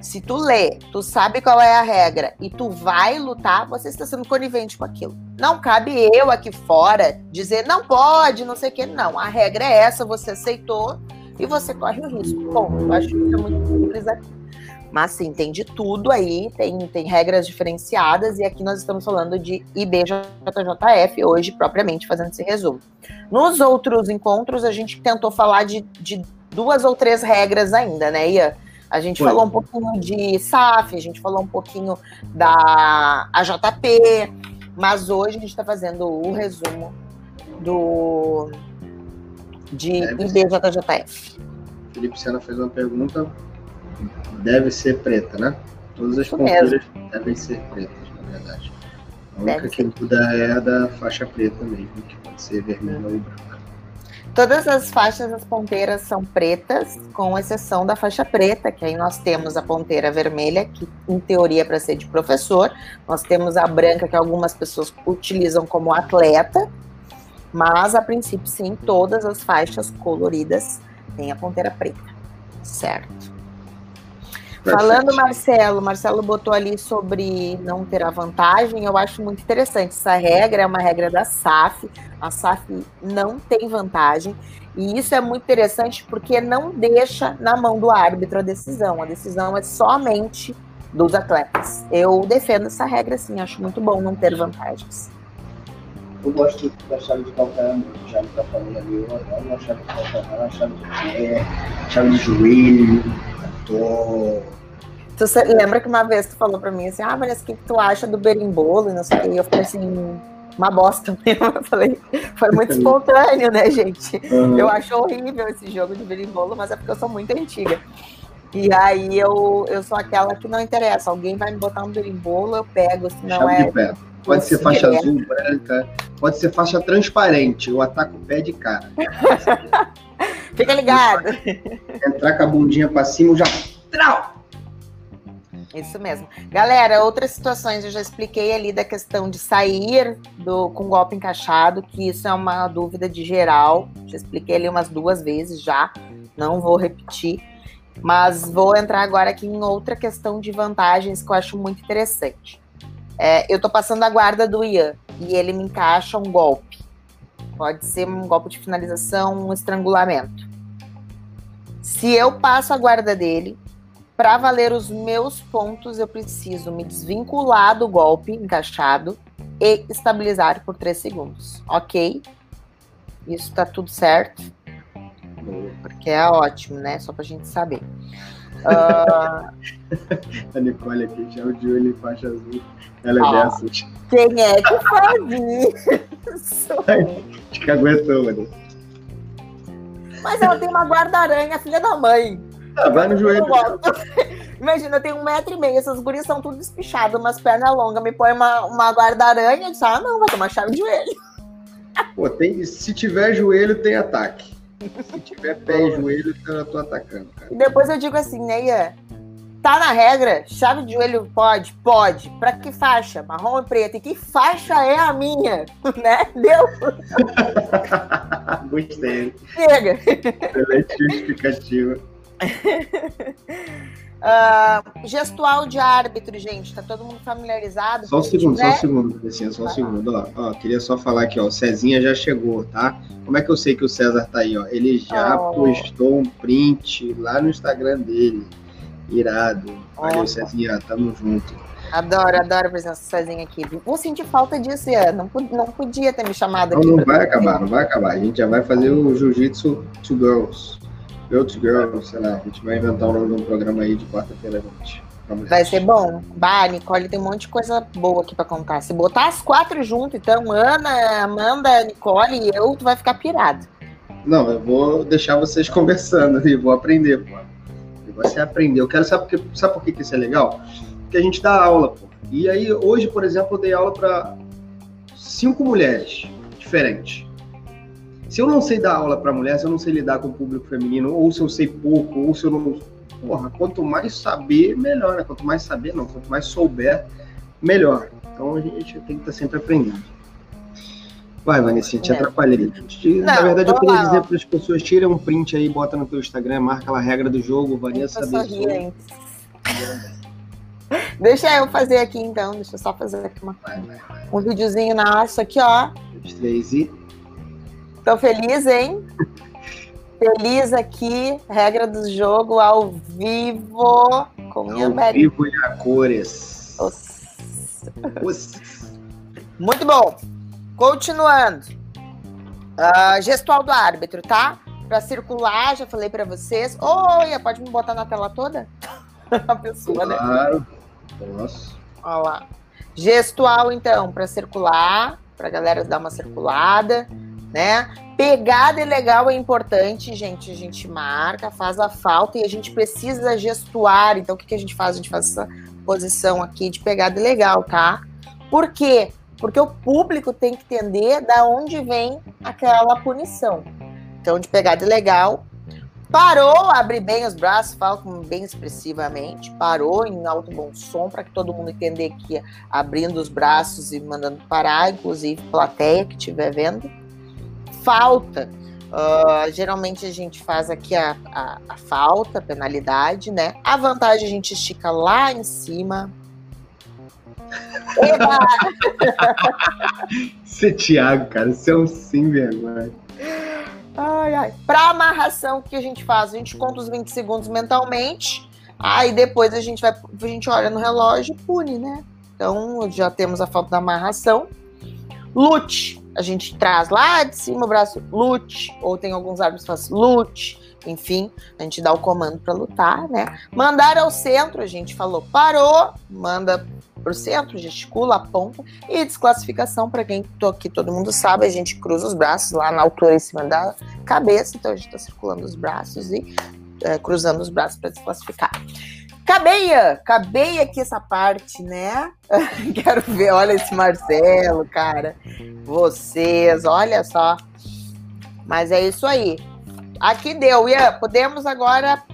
Se tu lê, tu sabe qual é a regra e tu vai lutar, você está sendo conivente com aquilo. Não cabe eu aqui fora dizer não pode, não sei o que. Não, a regra é essa, você aceitou e você corre o risco. Bom, eu acho que é muito simples aqui. Mas sim, tem de tudo aí, tem, tem regras diferenciadas, e aqui nós estamos falando de IBJJF hoje, propriamente, fazendo esse resumo. Nos outros encontros, a gente tentou falar de, de duas ou três regras ainda, né, Ian? A gente Foi. falou um pouquinho de SAF, a gente falou um pouquinho da AJP, mas hoje a gente está fazendo o resumo do de é, IBJJF. Felipe Sena fez uma pergunta deve ser preta, né? Todas as ponturas devem ser pretas, na verdade. A única que muda é a da faixa preta mesmo, que pode ser vermelha ou branca. Todas as faixas, as ponteiras são pretas, com exceção da faixa preta, que aí nós temos a ponteira vermelha, que em teoria é para ser de professor, nós temos a branca, que algumas pessoas utilizam como atleta, mas a princípio, sim, todas as faixas coloridas têm a ponteira preta, certo? Falando, Marcelo, Marcelo botou ali sobre não ter a vantagem, eu acho muito interessante. Essa regra é uma regra da SAF, a SAF não tem vantagem, e isso é muito interessante porque não deixa na mão do árbitro a decisão, a decisão é somente dos atletas. Eu defendo essa regra, sim, acho muito bom não ter vantagens. Eu gosto da chave de calcanhar, já está falando ali, eu adoro uma chave de calcanhar, chave de pé, chave de joelho, tô Tu lembra que uma vez tu falou pra mim assim, ah, Vanessa, o que, que tu acha do berimbolo e não sei o que, e eu falei assim, uma bosta *laughs* mesmo. Eu falei, foi muito espontâneo, né, gente? Uhum. Eu acho horrível esse jogo de berimbolo, mas é porque eu sou muito antiga. E aí eu, eu sou aquela que não interessa. Alguém vai me botar um berimbolo, eu pego, se não é. Pode ser faixa azul, branca, pode ser faixa transparente. Eu ataco o pé de cara. *laughs* Fica ligado. Entrar com a bundinha pra cima, eu já. Trau! Isso mesmo. Galera, outras situações eu já expliquei ali da questão de sair do, com golpe encaixado, que isso é uma dúvida de geral. Já expliquei ali umas duas vezes já, não vou repetir. Mas vou entrar agora aqui em outra questão de vantagens que eu acho muito interessante. É, eu tô passando a guarda do Ian e ele me encaixa um golpe. Pode ser um golpe de finalização, um estrangulamento. Se eu passo a guarda dele, para valer os meus pontos, eu preciso me desvincular do golpe encaixado e estabilizar por 3 segundos. Ok? Isso tá tudo certo. Porque é ótimo, né? Só pra gente saber. Uh... A Nicole aqui já o de olho e faixa azul. Ela é dessas. Quem é que faz isso? Acho que aguentou, mano. Mas ela tem uma guarda-aranha, filha da mãe. Ah, vai no joelho. *laughs* Imagina, eu tenho um metro e meio, essas gurias são tudo despichadas, umas pernas longas, me põe uma, uma guarda-aranha, e ah, não, vai tomar chave de joelho. Pô, tem, se tiver joelho, tem ataque. Se tiver pé e joelho, eu tô atacando, cara. E depois eu digo assim, né, Ian? Tá na regra, chave de joelho pode? Pode. Pra que faixa? Marrom e preto. E que faixa é a minha? *laughs* Né? Deu? *laughs* Gostei. Chega. Excelente justificativa *laughs* uh, gestual de árbitro, gente, tá todo mundo familiarizado? Só um segundo, só um segundo, assim, só um segundo. Ó, ó, queria só falar aqui, ó, o Cezinha já chegou, tá? Como é que eu sei que o César tá aí, ó? Ele já oh. postou um print lá no Instagram dele. Irado. Valeu, oh. Cezinha, tamo junto. Adoro, adoro a presença do Cezinha aqui. Vou sentir falta disso, Ian. Não, não podia ter me chamado não, aqui. Não, vai acabar, não vai acabar. A gente já vai fazer o Jiu-Jitsu to Girls. Girls Girl, sei lá, a gente vai inventar o nome de um programa aí de quarta-feira à noite. Vai ser bom. Bah, Nicole tem um monte de coisa boa aqui pra contar. Se botar as quatro junto, então, Ana, Amanda, Nicole e eu, tu vai ficar pirado. Não, eu vou deixar vocês *laughs* conversando e vou aprender, pô. Você aprender. Eu quero saber porque, sabe por que isso é legal? Porque a gente dá aula, pô. E aí, hoje, por exemplo, eu dei aula para cinco mulheres diferentes. Se eu não sei dar aula para mulher, se eu não sei lidar com o público feminino, ou se eu sei pouco, ou se eu não. Porra, quanto mais saber, melhor, né? Quanto mais saber, não, quanto mais souber, melhor. Então a gente tem que estar tá sempre aprendendo. Vai, Vanessa, te é. atrapalhei. Não, Na verdade, eu queria dizer para as pessoas: tira um print aí, bota no teu Instagram, marca lá a regra do jogo, Vanessa abençoe. *laughs* Deixa eu fazer aqui então, deixa eu só fazer aqui uma, vai, vai, vai. um videozinho nosso aqui, ó. Três e. Tô feliz, hein? feliz aqui, regra do jogo ao vivo com minha Ao vivo e a cores. Muito bom. Continuando. Uh, gestual do árbitro, tá? Para circular, já falei para vocês. Oi, pode me botar na tela toda? *laughs* a pessoa, né? claro. né? Posso. Olha lá. Gestual, então, para circular, para galera dar uma circulada né? Pegada legal é importante, gente. A gente marca, faz a falta e a gente precisa gestuar. Então, o que, que a gente faz? A gente faz essa posição aqui de pegada legal, tá? Por quê? Porque o público tem que entender da onde vem aquela punição. Então, de pegada legal, parou, abre bem os braços, fala bem expressivamente, parou em alto bom som para que todo mundo entender que abrindo os braços e mandando parar, inclusive plateia que estiver vendo falta. Uh, geralmente a gente faz aqui a, a, a, falta, a penalidade, né? A vantagem a gente estica lá em cima. *laughs* Você, Thiago, cara, você é um sim vergonha. Ai, ai. Pra amarração, o que a gente faz? A gente conta os 20 segundos mentalmente, aí depois a gente vai, a gente olha no relógio e pune, né? Então já temos a falta da amarração. Lute, a gente traz lá de cima o braço, lute, ou tem alguns árbitros que fazem lute, enfim, a gente dá o comando para lutar, né? Mandar ao centro, a gente falou, parou, manda para o centro, gesticula, aponta, e desclassificação, para quem que todo mundo sabe, a gente cruza os braços lá na altura em cima da cabeça, então a gente está circulando os braços e é, cruzando os braços para desclassificar. Cabeia, cabeia aqui essa parte, né? *laughs* Quero ver, olha esse Marcelo, cara. Vocês, olha só. Mas é isso aí. Aqui deu, Ian. Podemos agora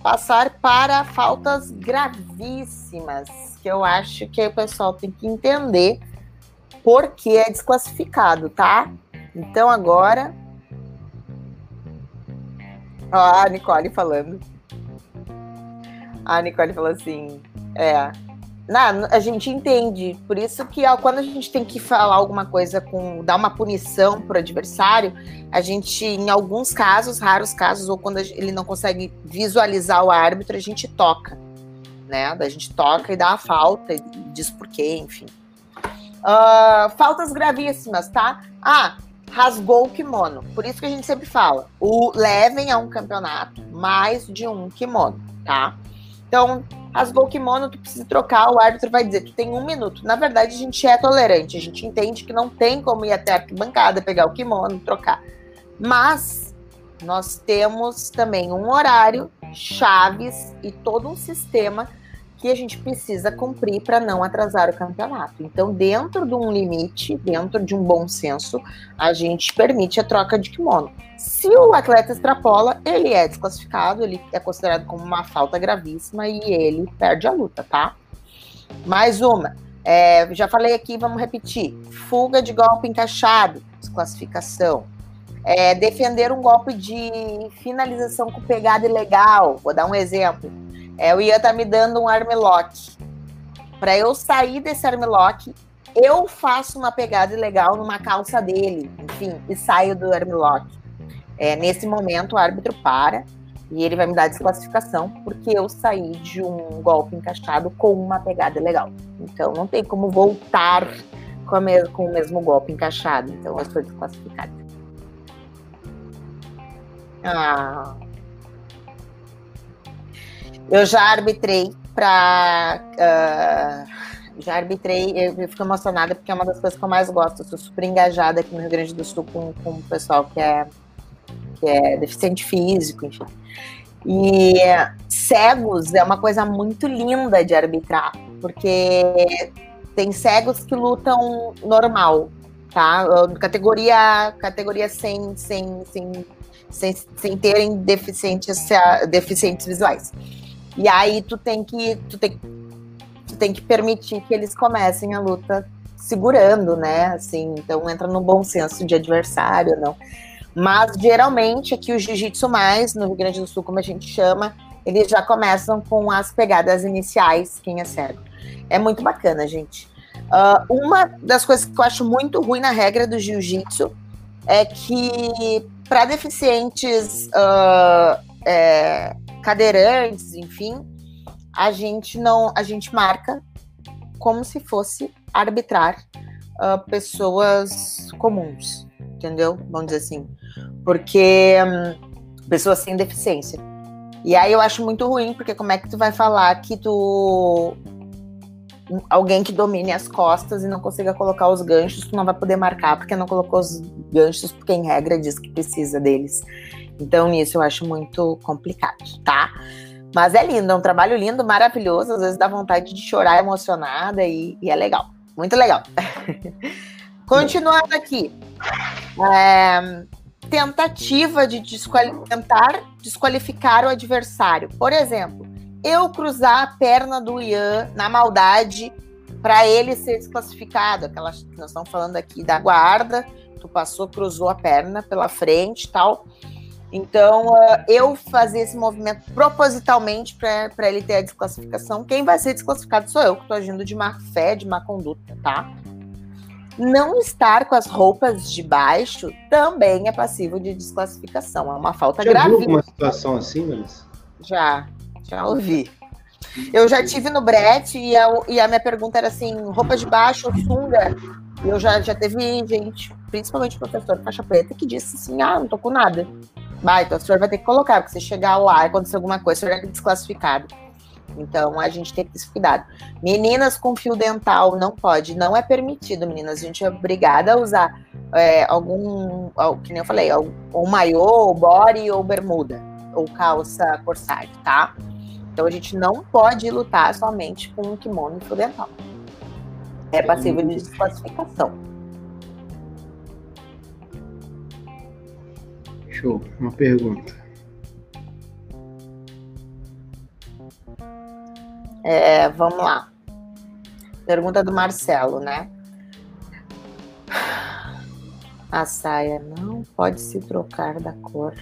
passar para faltas gravíssimas, que eu acho que o pessoal tem que entender por que é desclassificado, tá? Então agora. Ó, a Nicole falando. A Nicole falou assim: é. Não, a gente entende. Por isso que ó, quando a gente tem que falar alguma coisa com. dar uma punição pro adversário, a gente, em alguns casos, raros casos, ou quando ele não consegue visualizar o árbitro, a gente toca. Né? A gente toca e dá a falta, e diz por quê, enfim. Uh, faltas gravíssimas, tá? Ah, rasgou o kimono. Por isso que a gente sempre fala: o levem a um campeonato mais de um kimono, tá? Então, rasgou o kimono, tu precisa trocar, o árbitro vai dizer, tu tem um minuto. Na verdade, a gente é tolerante, a gente entende que não tem como ir até a arquibancada, pegar o kimono, trocar. Mas nós temos também um horário, chaves e todo um sistema que a gente precisa cumprir para não atrasar o campeonato. Então, dentro de um limite, dentro de um bom senso, a gente permite a troca de kimono. Se o atleta extrapola, ele é desclassificado, ele é considerado como uma falta gravíssima e ele perde a luta, tá? Mais uma. É, já falei aqui, vamos repetir. Fuga de golpe encaixado, desclassificação. É, defender um golpe de finalização com pegada ilegal. Vou dar um exemplo é, o Ian tá me dando um armlock. Para eu sair desse armlock, eu faço uma pegada ilegal numa calça dele, enfim, e saio do armlock. É, nesse momento, o árbitro para e ele vai me dar desclassificação porque eu saí de um golpe encaixado com uma pegada ilegal. Então, não tem como voltar com, com o mesmo golpe encaixado. Então, eu sou desclassificada. Ah. Eu já arbitrei para. Uh, ah, já arbitrei, eu, eu, fico emocionada porque é uma das coisas que eu mais gosto. Eu sou super engajada aqui no Rio Grande do Sul com, com o pessoal que é, que é deficiente físico, enfim. E cegos é uma coisa muito linda de arbitrar, porque tem cegos que lutam normal, tá? Categoria, categoria sem, sem, sem, sem, sem terem deficientes, deficientes visuais. E aí tu tem que tu tem, tu tem que permitir que eles comecem a luta segurando, né? Assim, então entra no bom senso de adversário, não. Mas geralmente aqui o jiu-jitsu mais no Rio Grande do Sul, como a gente chama, eles já começam com as pegadas iniciais, quem é cego. É muito bacana, gente. Uh, uma das coisas que eu acho muito ruim na regra do jiu-jitsu é que para deficientes uh, é, cadeirantes, enfim, a gente não, a gente marca como se fosse arbitrar uh, pessoas comuns, entendeu? Vamos dizer assim, porque um, pessoas sem deficiência. E aí eu acho muito ruim, porque como é que tu vai falar que tu alguém que domine as costas e não consiga colocar os ganchos, tu não vai poder marcar porque não colocou os ganchos, porque em regra diz que precisa deles. Então, nisso eu acho muito complicado, tá? Mas é lindo, é um trabalho lindo, maravilhoso. Às vezes dá vontade de chorar emocionada e, e é legal, muito legal. *laughs* Continuando aqui. É, tentativa de desquali tentar desqualificar o adversário. Por exemplo, eu cruzar a perna do Ian na maldade para ele ser desclassificado. Aquela que nós estamos falando aqui da guarda, tu passou, cruzou a perna pela frente tal. Então, uh, eu fazer esse movimento propositalmente para ele ter a desclassificação. Quem vai ser desclassificado sou eu, que estou agindo de má fé, de má conduta, tá? Não estar com as roupas de baixo também é passivo de desclassificação. É uma falta já grave. Já uma situação assim, Melissa? Já, já ouvi. Eu já tive no brete e a, e a minha pergunta era assim: roupa de baixo ou sunga? Eu já, já teve gente, principalmente professor de faixa preta, que disse assim: ah, não tô com nada. Vai, então o senhor vai ter que colocar, porque se chegar lá e acontecer alguma coisa, o senhor é desclassificado. Então a gente tem que ter esse cuidado. Meninas com fio dental não pode, não é permitido, meninas. A gente é obrigada a usar é, algum, que nem eu falei, ou maiô, ou body, ou bermuda, ou calça corsage, tá? Então a gente não pode lutar somente com um kimono e fio dental. É passivo de desclassificação. Show. Uma pergunta. É, vamos lá. Pergunta do Marcelo, né? A saia não pode se trocar da cor.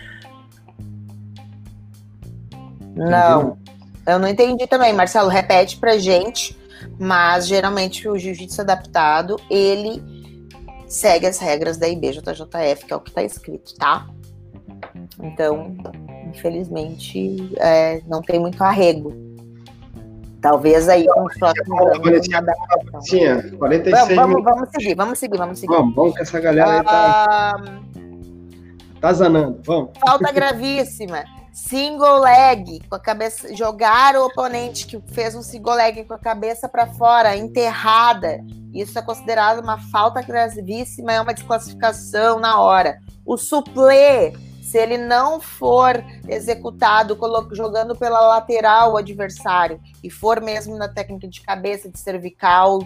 Não. Eu não entendi também. Marcelo, repete pra gente. Mas geralmente o jiu-jitsu adaptado, ele segue as regras da IBJJF, que é o que está escrito, tá? Então, infelizmente, é, não tem muito arrego. Talvez aí com os próximos anos. Sim, 46 vamos, vamos, vamos, seguir, vamos seguir, vamos seguir. Vamos, vamos que essa galera aí tá. Ah, tá zanando, vamos. Falta gravíssima. Single leg, com a cabeça. Jogar o oponente que fez um single leg com a cabeça para fora, enterrada. Isso é considerado uma falta gravíssima, é uma desclassificação na hora. O suplê se ele não for executado jogando pela lateral o adversário e for mesmo na técnica de cabeça, de cervical,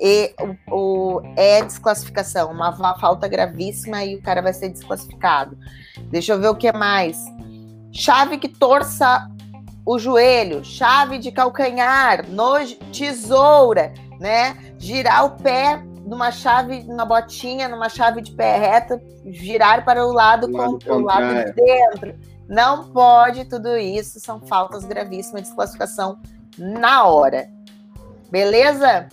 e o, o, é desclassificação, uma, falta gravíssima e o cara vai ser desclassificado. Deixa eu ver o que mais. Chave que torça o joelho, chave de calcanhar, no, tesoura, né? Girar o pé numa chave, numa botinha, numa chave de pé reta, girar para o lado, lado com o lado de dentro. Não pode tudo isso, são faltas gravíssimas de desclassificação na hora. Beleza?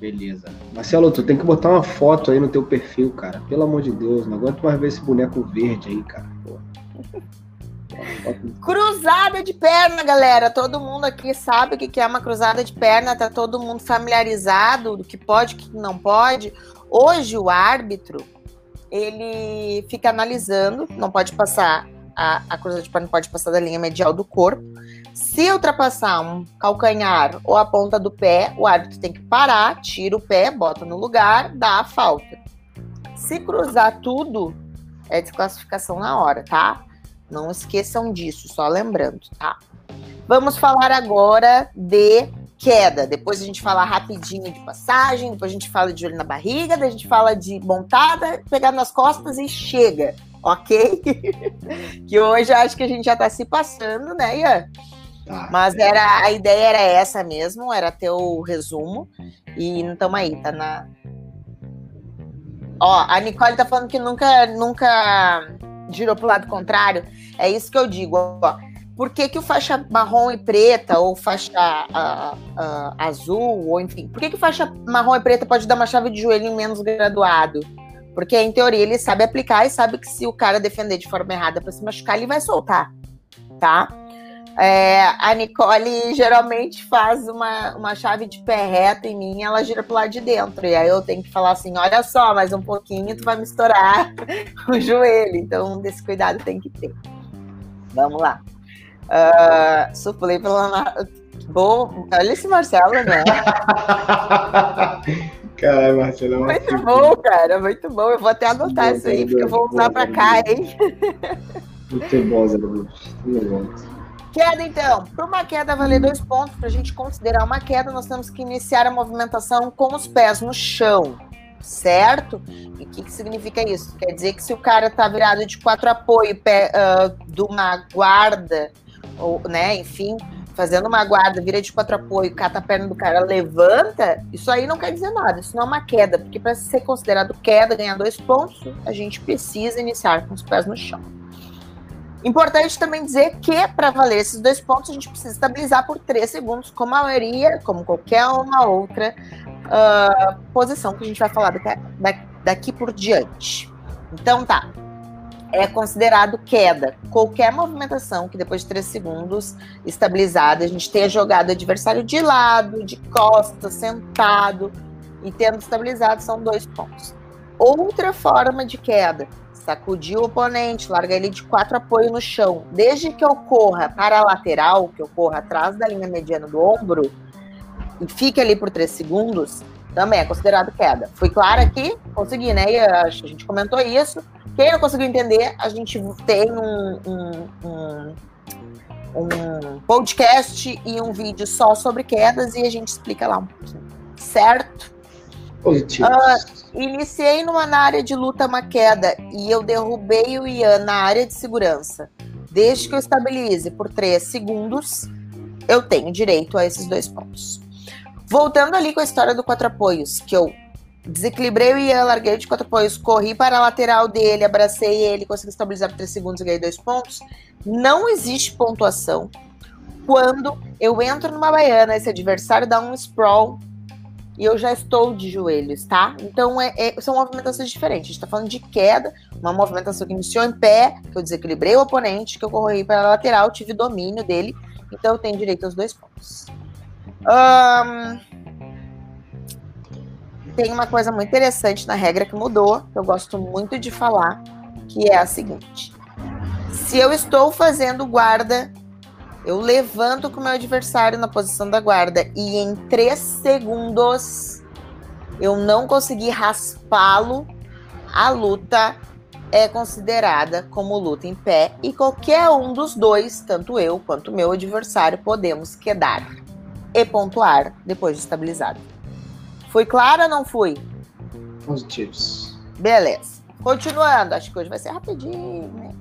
Beleza. Marcelo, tu tem que botar uma foto aí no teu perfil, cara. Pelo amor de Deus, não aguento mais ver esse boneco verde aí, cara. Cruzada de perna, galera. Todo mundo aqui sabe o que é uma cruzada de perna, tá todo mundo familiarizado do que pode, o que não pode. Hoje o árbitro, ele fica analisando, não pode passar a, a cruzada de perna pode passar da linha medial do corpo. Se ultrapassar um calcanhar ou a ponta do pé, o árbitro tem que parar, tira o pé, bota no lugar, dá a falta. Se cruzar tudo, é desclassificação na hora, tá? Não esqueçam disso, só lembrando, tá? Vamos falar agora de queda. Depois a gente fala rapidinho de passagem, depois a gente fala de olho na barriga, a gente fala de montada, pegar nas costas e chega, ok? *laughs* que hoje acho que a gente já tá se passando, né, Ian? Tá, Mas era, a ideia era essa mesmo, era ter o resumo. E não estamos aí, tá na. Ó, a Nicole tá falando que nunca, nunca girou pro lado contrário. É isso que eu digo, ó. Por que, que o faixa marrom e preta, ou faixa azul, ou enfim, por que, que faixa marrom e preta pode dar uma chave de joelho em menos graduado? Porque, em teoria, ele sabe aplicar e sabe que se o cara defender de forma errada para se machucar, ele vai soltar, tá? É, a Nicole geralmente faz uma, uma chave de pé reto em mim, ela gira pro lado de dentro. E aí eu tenho que falar assim: olha só, mais um pouquinho, tu vai me estourar *laughs* o joelho. Então, desse cuidado tem que ter. Vamos lá. Uh, suplei pela. Bom, olha esse Marcelo, né? *laughs* Caralho, Marcelo. É muito bom, cara, muito bom. Eu vou até anotar isso aí, porque eu vou usar pra cá, hein? Muito bom, Zé Muito bom. Queda, então. Para uma queda valer dois pontos, para a gente considerar uma queda, nós temos que iniciar a movimentação com os pés no chão, certo? E o que, que significa isso? Quer dizer que se o cara está virado de quatro apoio, pé, uh, de uma guarda, ou, né, enfim, fazendo uma guarda, vira de quatro apoio, cata a perna do cara, levanta, isso aí não quer dizer nada, isso não é uma queda, porque para ser considerado queda, ganhar dois pontos, a gente precisa iniciar com os pés no chão. Importante também dizer que para valer esses dois pontos, a gente precisa estabilizar por três segundos, como a maioria, como qualquer uma outra uh, posição que a gente vai falar daqui, daqui por diante. Então tá, é considerado queda. Qualquer movimentação que depois de três segundos estabilizada, a gente tenha jogado o adversário de lado, de costas, sentado e tendo estabilizado, são dois pontos. Outra forma de queda, sacudir o oponente, largar ele de quatro apoio no chão, desde que ocorra para a lateral, que ocorra atrás da linha mediana do ombro, e fique ali por três segundos, também é considerado queda. Fui clara aqui? Consegui, né? E a gente comentou isso. Quem não conseguiu entender, a gente tem um, um, um, um podcast e um vídeo só sobre quedas e a gente explica lá um pouquinho. Certo? Positivo. Uh, iniciei numa na área de luta uma queda e eu derrubei o Ian na área de segurança. Desde que eu estabilize por 3 segundos, eu tenho direito a esses dois pontos. Voltando ali com a história do quatro apoios, que eu desequilibrei o Ian, larguei de quatro apoios, corri para a lateral dele, abracei ele, consegui estabilizar por três segundos e ganhei dois pontos. Não existe pontuação quando eu entro numa baiana, esse adversário dá um sprawl e eu já estou de joelhos, tá? Então é, é, são movimentações diferentes. A gente tá falando de queda, uma movimentação que iniciou em pé, que eu desequilibrei o oponente, que eu corri para a lateral, tive domínio dele, então eu tenho direito aos dois pontos. Um, tem uma coisa muito interessante na regra que mudou, que eu gosto muito de falar, que é a seguinte: se eu estou fazendo guarda, eu levanto com o meu adversário na posição da guarda e em três segundos eu não conseguir raspá-lo, a luta é considerada como luta em pé e qualquer um dos dois, tanto eu quanto meu adversário, podemos quedar e pontuar depois de estabilizado. Fui clara ou não fui? Positivos. Beleza. Continuando, acho que hoje vai ser rapidinho, né?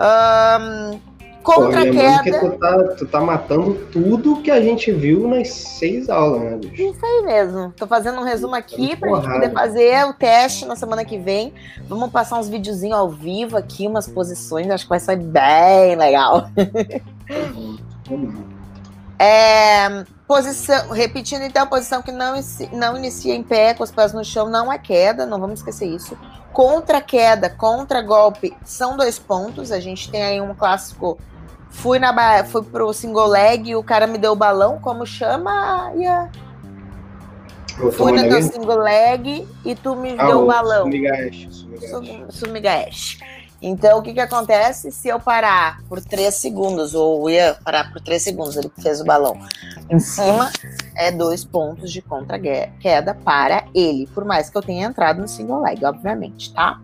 Um, contra Pô, queda. Que tu, tá, tu tá matando tudo que a gente viu nas seis aulas, né, bicho? Isso aí mesmo. Tô fazendo um resumo aqui pra gente poder fazer o teste na semana que vem. Vamos passar uns videozinhos ao vivo aqui, umas posições. Acho que vai sair bem legal. É, posição, repetindo então, posição que não, não inicia em pé, com os pés no chão, não é queda, não vamos esquecer isso. Contra queda, contra golpe, são dois pontos. A gente tem aí um clássico. Fui, na, fui pro single leg e o cara me deu o balão, como chama? Yeah. Fui no teu single leg e tu me ah, deu o balão. Sumigaesh. Sumigaesh. Então, o que, que acontece se eu parar por 3 segundos, ou ia parar por 3 segundos, ele fez o balão em cima, é dois pontos de contra-queda para ele, por mais que eu tenha entrado no single leg, obviamente, tá?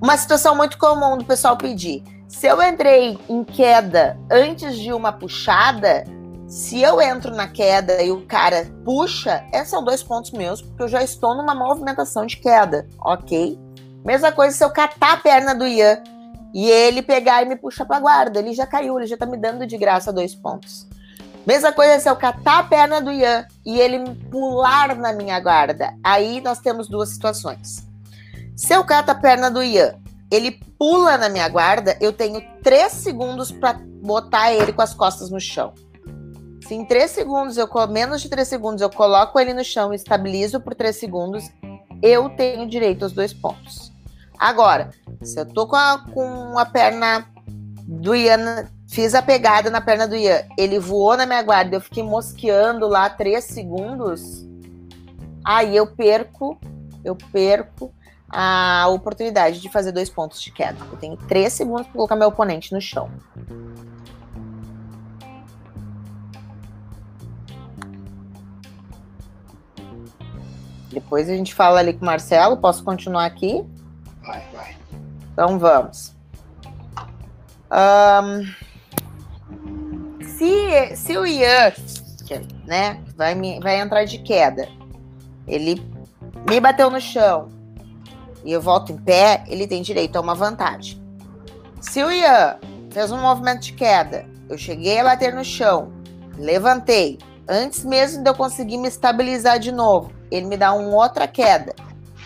Uma situação muito comum do pessoal pedir. Se eu entrei em queda antes de uma puxada, se eu entro na queda e o cara puxa, esses são dois pontos meus, porque eu já estou numa movimentação de queda, ok? Mesma coisa se eu catar a perna do Ian e ele pegar e me puxar pra guarda. Ele já caiu, ele já tá me dando de graça dois pontos. Mesma coisa se eu catar a perna do Ian e ele pular na minha guarda. Aí nós temos duas situações. Se eu cato a perna do Ian, ele pula na minha guarda, eu tenho três segundos para botar ele com as costas no chão. Se em três segundos, eu menos de três segundos, eu coloco ele no chão estabilizo por três segundos, eu tenho direito aos dois pontos. Agora, se eu tô com a, com a perna do Ian, fiz a pegada na perna do Ian, ele voou na minha guarda, eu fiquei mosqueando lá três segundos, aí eu perco, eu perco a oportunidade de fazer dois pontos de queda. Eu tenho três segundos para colocar meu oponente no chão. Depois a gente fala ali com o Marcelo. Posso continuar aqui? Vai, vai. Então vamos. Um, se, se o Ian, né, vai, me, vai entrar de queda, ele me bateu no chão e eu volto em pé, ele tem direito a uma vantagem. Se o Ian fez um movimento de queda eu cheguei a bater no chão, levantei, antes mesmo de eu conseguir me estabilizar de novo, ele me dá uma outra queda.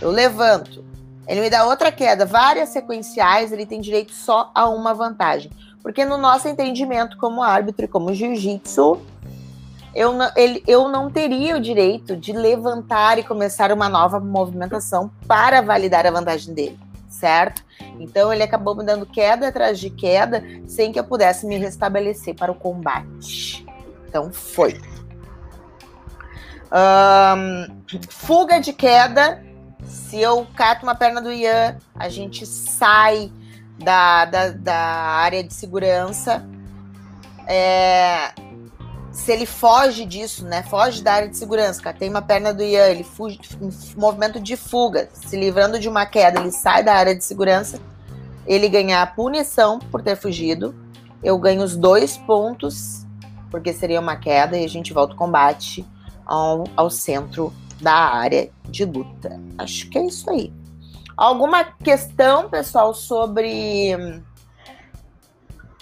Eu levanto, ele me dá outra queda, várias sequenciais, ele tem direito só a uma vantagem. Porque no nosso entendimento como árbitro e como jiu-jitsu, eu não, ele, eu não teria o direito de levantar e começar uma nova movimentação para validar a vantagem dele, certo? Então ele acabou me dando queda atrás de queda sem que eu pudesse me restabelecer para o combate. Então foi. Um, fuga de queda. Se eu cato uma perna do Ian, a gente sai da, da, da área de segurança. É, se ele foge disso, né? Foge da área de segurança, cara, tem uma perna do Ian, ele fuge, movimento de fuga, se livrando de uma queda, ele sai da área de segurança, ele ganha a punição por ter fugido, eu ganho os dois pontos, porque seria uma queda, e a gente volta o combate ao, ao centro da área de luta. Acho que é isso aí. Alguma questão, pessoal, sobre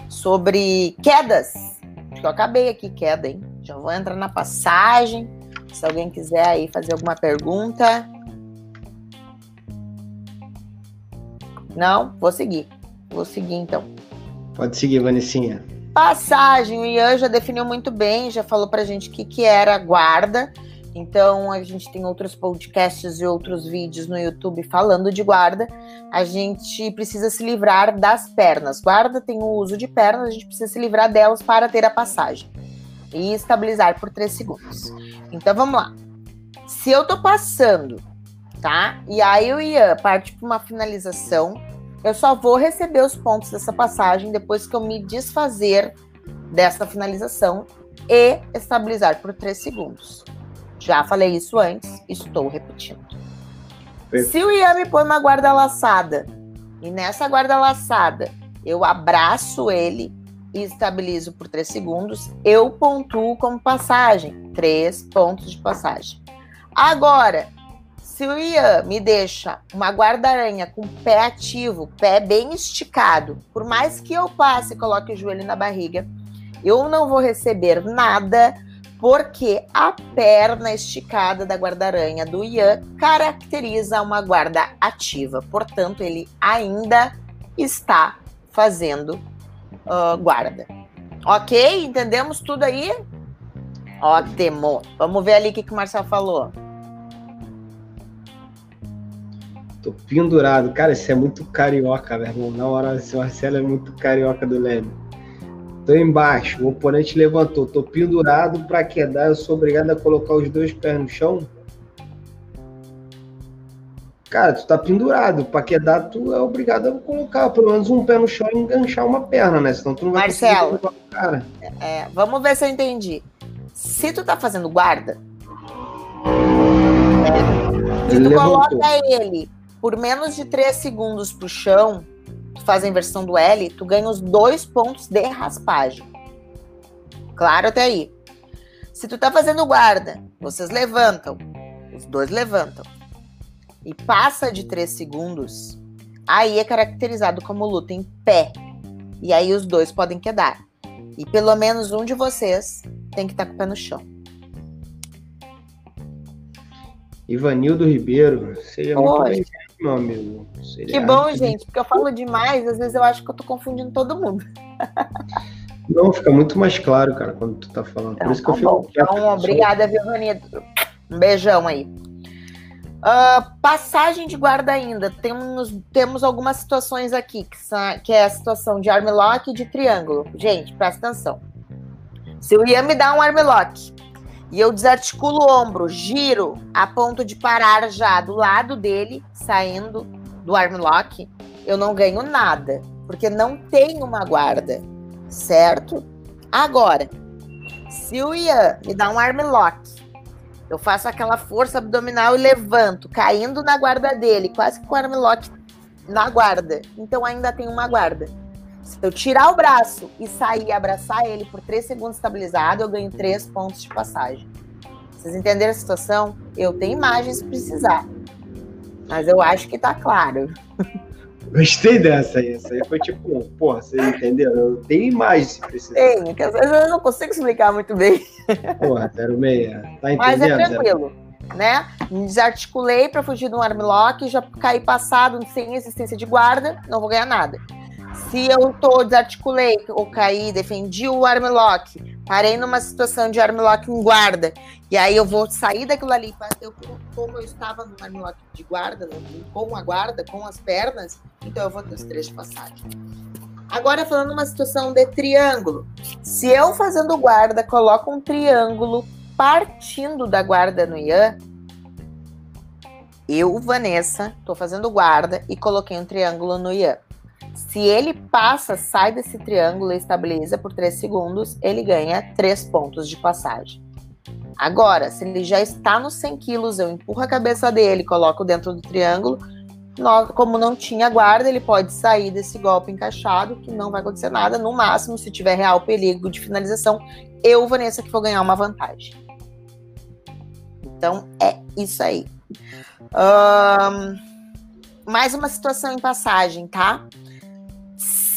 sobre quedas? Que eu acabei aqui queda, hein? Já vou entrar na passagem. Se alguém quiser aí fazer alguma pergunta. Não? Vou seguir. Vou seguir então. Pode seguir, Vanessinha. Passagem, o Ian já definiu muito bem, já falou pra gente o que, que era guarda. Então, a gente tem outros podcasts e outros vídeos no YouTube falando de guarda. A gente precisa se livrar das pernas. Guarda tem o uso de pernas, a gente precisa se livrar delas para ter a passagem e estabilizar por 3 segundos. Então, vamos lá. Se eu tô passando, tá? E aí o Ian parte para uma finalização, eu só vou receber os pontos dessa passagem depois que eu me desfazer dessa finalização e estabilizar por 3 segundos. Já falei isso antes, estou repetindo. Se o Ian me põe uma guarda laçada e nessa guarda laçada eu abraço ele e estabilizo por 3 segundos, eu pontuo como passagem. 3 pontos de passagem. Agora, se o Ian me deixa uma guarda-aranha com pé ativo, pé bem esticado, por mais que eu passe e coloque o joelho na barriga, eu não vou receber nada porque a perna esticada da guarda-aranha do Ian caracteriza uma guarda ativa. Portanto, ele ainda está fazendo uh, guarda. Ok? Entendemos tudo aí? Ótimo. Vamos ver ali o que, que o Marcel falou. Tô pendurado. Cara, isso é muito carioca, meu irmão. Na hora, esse Marcelo é muito carioca do Leme. Tô embaixo, o oponente levantou, tô pendurado para quedar, eu sou obrigado a colocar os dois pés no chão? Cara, tu tá pendurado, para quedar tu é obrigado a colocar pelo menos um pé no chão e enganchar uma perna, né? Senão tu não vai Marcelo, cara. É, vamos ver se eu entendi. Se tu tá fazendo guarda, se tu levantou. coloca ele por menos de 3 segundos pro chão, tu faz a inversão do L, tu ganha os dois pontos de raspagem. Claro até aí. Se tu tá fazendo guarda, vocês levantam, os dois levantam, e passa de 3 segundos, aí é caracterizado como luta em pé. E aí os dois podem quedar. E pelo menos um de vocês tem que estar tá com o pé no chão. Ivanildo Ribeiro, seja Oi. muito bem meu amigo. Que bom, gente, porque eu falo demais, às vezes eu acho que eu tô confundindo todo mundo. *laughs* Não, fica muito mais claro, cara, quando tu tá falando. Então, Por isso que tá eu fico. Bom. Então, obrigada, Vilvanito. Um beijão aí. Uh, passagem de guarda ainda. Temos, temos algumas situações aqui, que, são, que é a situação de armlock e de triângulo. Gente, presta atenção. Se o Ian me dá um armlock e eu desarticulo o ombro, giro a ponto de parar já do lado dele, saindo do armlock, eu não ganho nada, porque não tem uma guarda, certo? Agora, se o Ian me dá um armlock, eu faço aquela força abdominal e levanto, caindo na guarda dele, quase com o armlock na guarda. Então ainda tem uma guarda. Se eu tirar o braço e sair e abraçar ele por 3 segundos estabilizado, eu ganho 3 pontos de passagem. Vocês entenderam a situação? Eu tenho imagens se precisar. Mas eu acho que tá claro. Gostei dessa aí. Essa aí foi tipo, porra, você entendeu? Tem imagem se precisar. Tem, que às vezes eu não consigo explicar muito bem. Porra, 06. Tá entendendo? *laughs* Mas é tranquilo, né? Desarticulei para fugir de um armlock, já caí passado sem existência de guarda, não vou ganhar nada. Se eu tô desarticulei ou caí, defendi o armlock, parei numa situação de armlock em guarda, e aí eu vou sair daquilo ali, eu, como eu estava no armlock de guarda, com a guarda, com as pernas, então eu vou ter os três de passagem. Agora falando uma situação de triângulo. Se eu fazendo guarda coloco um triângulo partindo da guarda no Ian, eu, Vanessa, estou fazendo guarda e coloquei um triângulo no Ian. Se ele passa, sai desse triângulo e estabiliza por 3 segundos, ele ganha 3 pontos de passagem. Agora, se ele já está nos 100 quilos, eu empurro a cabeça dele, coloco dentro do triângulo, como não tinha guarda, ele pode sair desse golpe encaixado, que não vai acontecer nada. No máximo, se tiver real perigo de finalização, eu, Vanessa, que vou ganhar uma vantagem. Então, é isso aí. Um, mais uma situação em passagem, tá?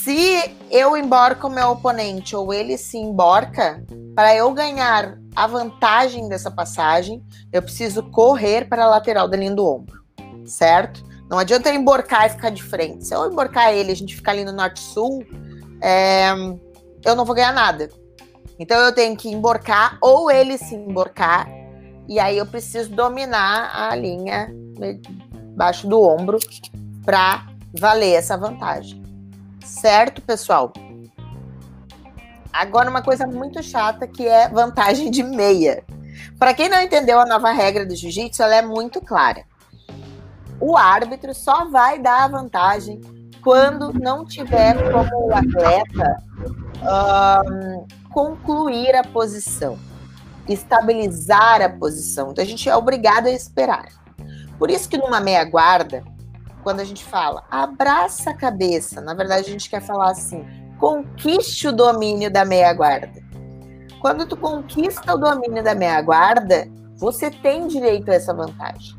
Se eu emborco o meu oponente ou ele se emborca, para eu ganhar a vantagem dessa passagem, eu preciso correr para a lateral da linha do ombro, certo? Não adianta eu emborcar e ficar de frente. Se eu emborcar ele e a gente ficar ali no norte-sul, é, eu não vou ganhar nada. Então eu tenho que emborcar ou ele se emborcar, e aí eu preciso dominar a linha baixo do ombro para valer essa vantagem. Certo, pessoal? Agora, uma coisa muito chata que é vantagem de meia. Para quem não entendeu a nova regra do jiu-jitsu, ela é muito clara. O árbitro só vai dar a vantagem quando não tiver como o atleta um, concluir a posição, estabilizar a posição. Então, a gente é obrigado a esperar. Por isso que numa meia guarda, quando a gente fala abraça a cabeça, na verdade a gente quer falar assim, conquiste o domínio da meia guarda. Quando tu conquista o domínio da meia guarda, você tem direito a essa vantagem.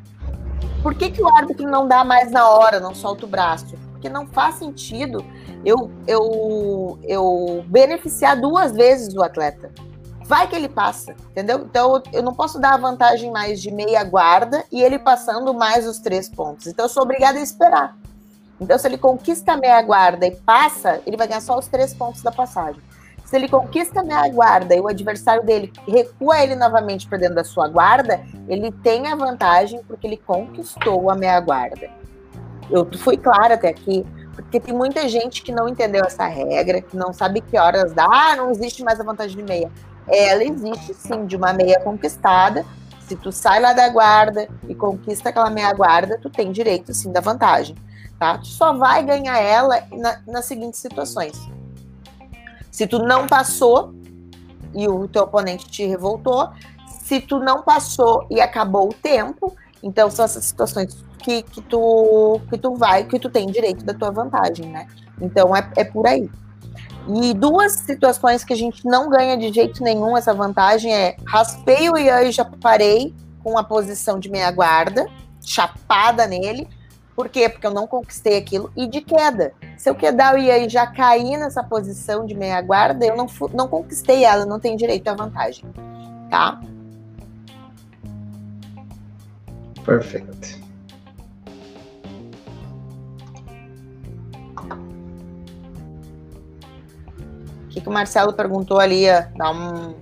Por que, que o árbitro não dá mais na hora, não solta o braço? Porque não faz sentido eu, eu, eu beneficiar duas vezes o atleta. Vai que ele passa, entendeu? Então eu não posso dar a vantagem mais de meia guarda e ele passando mais os três pontos. Então eu sou obrigada a esperar. Então, se ele conquista a meia guarda e passa, ele vai ganhar só os três pontos da passagem. Se ele conquista a meia guarda e o adversário dele recua ele novamente para dentro da sua guarda, ele tem a vantagem porque ele conquistou a meia guarda. Eu fui clara até aqui, porque tem muita gente que não entendeu essa regra, que não sabe que horas dá, ah, não existe mais a vantagem de meia ela existe sim de uma meia conquistada. Se tu sai lá da guarda e conquista aquela meia guarda, tu tem direito sim da vantagem, tá? Tu só vai ganhar ela na, nas seguintes situações. Se tu não passou e o teu oponente te revoltou, se tu não passou e acabou o tempo, então são essas situações que, que, tu, que tu vai, que tu tem direito da tua vantagem, né? Então é, é por aí. E duas situações que a gente não ganha de jeito nenhum essa vantagem é raspei o Ian e já parei com a posição de meia guarda, chapada nele. Por quê? Porque eu não conquistei aquilo. E de queda. Se eu quedar o Ian e já cair nessa posição de meia guarda, eu não, não conquistei ela, não tenho direito à vantagem. Tá? Perfeito. Que, que o Marcelo perguntou ali? Dá um.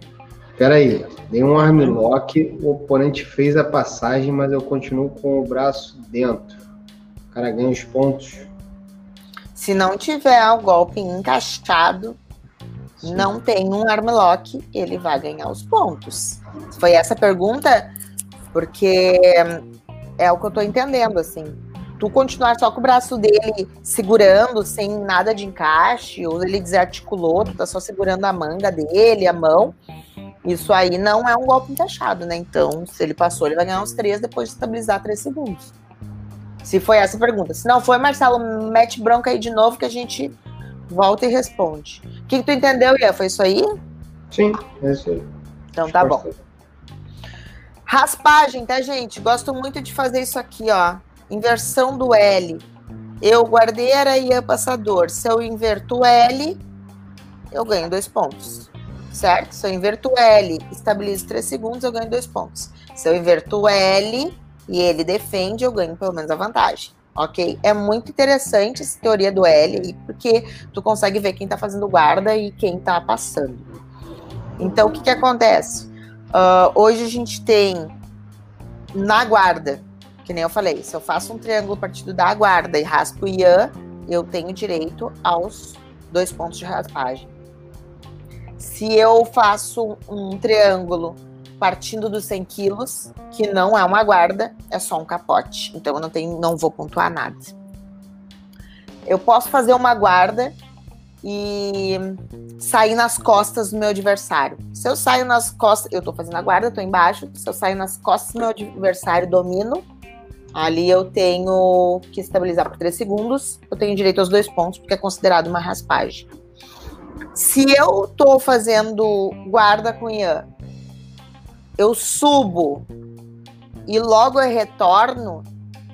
Peraí, dei um armlock, o oponente fez a passagem, mas eu continuo com o braço dentro. O cara ganha os pontos. Se não tiver o golpe encaixado, Sim. não tem um armlock, ele vai ganhar os pontos. Foi essa pergunta, porque é o que eu tô entendendo, assim tu continuar só com o braço dele segurando, sem nada de encaixe, ou ele desarticulou, tu tá só segurando a manga dele, a mão, isso aí não é um golpe encaixado, né? Então, se ele passou, ele vai ganhar uns três depois de estabilizar três segundos. Se foi essa a pergunta. Se não foi, Marcelo, mete bronca aí de novo que a gente volta e responde. O que, que tu entendeu, Ian? Foi isso aí? Sim, é isso aí. Então tá bom. Raspagem, tá, gente? Gosto muito de fazer isso aqui, ó inversão do L. Eu guardei era Ian passador. Se eu inverto L, eu ganho dois pontos. Certo? Se eu inverto L, estabilizo três segundos, eu ganho dois pontos. Se eu inverto L e ele defende, eu ganho pelo menos a vantagem. Ok? É muito interessante essa teoria do L, porque tu consegue ver quem tá fazendo guarda e quem tá passando. Então, o que que acontece? Uh, hoje a gente tem na guarda que nem eu falei, se eu faço um triângulo partido da guarda e raspo Ian, eu tenho direito aos dois pontos de raspagem. Se eu faço um triângulo partindo dos 100 quilos, que não é uma guarda, é só um capote. Então eu não, tenho, não vou pontuar nada. Eu posso fazer uma guarda e sair nas costas do meu adversário. Se eu saio nas costas, eu tô fazendo a guarda, tô embaixo. Se eu saio nas costas do meu adversário, domino, Ali eu tenho que estabilizar por 3 segundos, eu tenho direito aos dois pontos, porque é considerado uma raspagem. Se eu estou fazendo guarda com Ian, eu subo e logo eu retorno,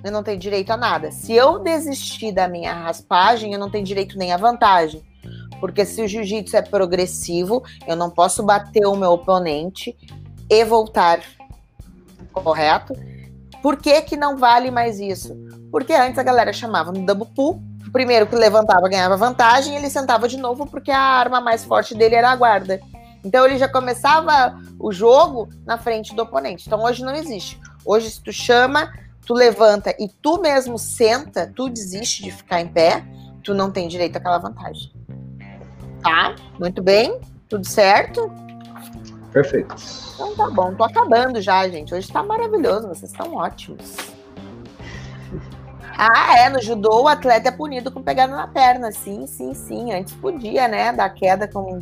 eu não tenho direito a nada. Se eu desistir da minha raspagem, eu não tenho direito nem a vantagem. Porque se o jiu-jitsu é progressivo, eu não posso bater o meu oponente e voltar. Correto? Por que, que não vale mais isso? Porque antes a galera chamava no double pull, o primeiro que levantava ganhava vantagem, ele sentava de novo porque a arma mais forte dele era a guarda. Então ele já começava o jogo na frente do oponente. Então hoje não existe. Hoje, se tu chama, tu levanta e tu mesmo senta, tu desiste de ficar em pé, tu não tem direito àquela vantagem. Tá? Muito bem? Tudo certo? Perfeito. Então tá bom, tô acabando já, gente. Hoje tá maravilhoso, vocês estão ótimos. *laughs* Ah, é, no judô o atleta é punido com pegada na perna, sim, sim, sim. Antes podia, né, da queda com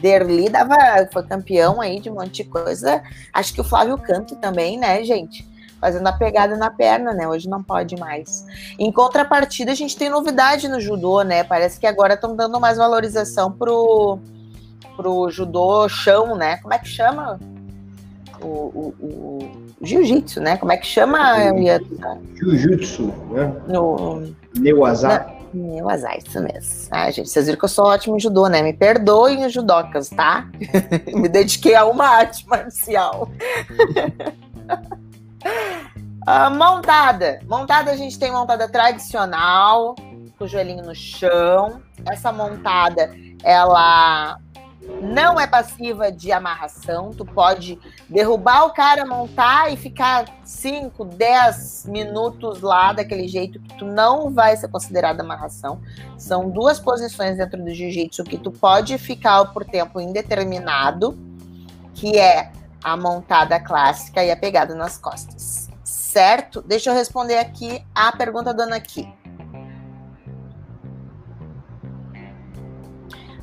Derli, dava, foi campeão aí de um monte de coisa. Acho que o Flávio Canto também, né, gente? Fazendo a pegada na perna, né? Hoje não pode mais. Em contrapartida, a gente tem novidade no judô, né? Parece que agora estão dando mais valorização pro pro judô chão, né? Como é que chama? O, o, o jiu-jitsu, né? Como é que chama? Jiu-jitsu, né? No... Neuazá. Neuazá, isso mesmo. Ah, gente, vocês viram que eu sou ótimo em judô, né? Me perdoem os judocas, tá? *laughs* Me dediquei a uma arte marcial. uh, *laughs* montada. Montada, a gente tem montada tradicional, com o joelhinho no chão. Essa montada, ela não é passiva de amarração. Tu pode derrubar o cara, montar e ficar 5, 10 minutos lá daquele jeito que tu não vai ser considerada amarração. São duas posições dentro do jiu-jitsu que tu pode ficar por tempo indeterminado, que é a montada clássica e a pegada nas costas. Certo? Deixa eu responder aqui a pergunta da Anaki.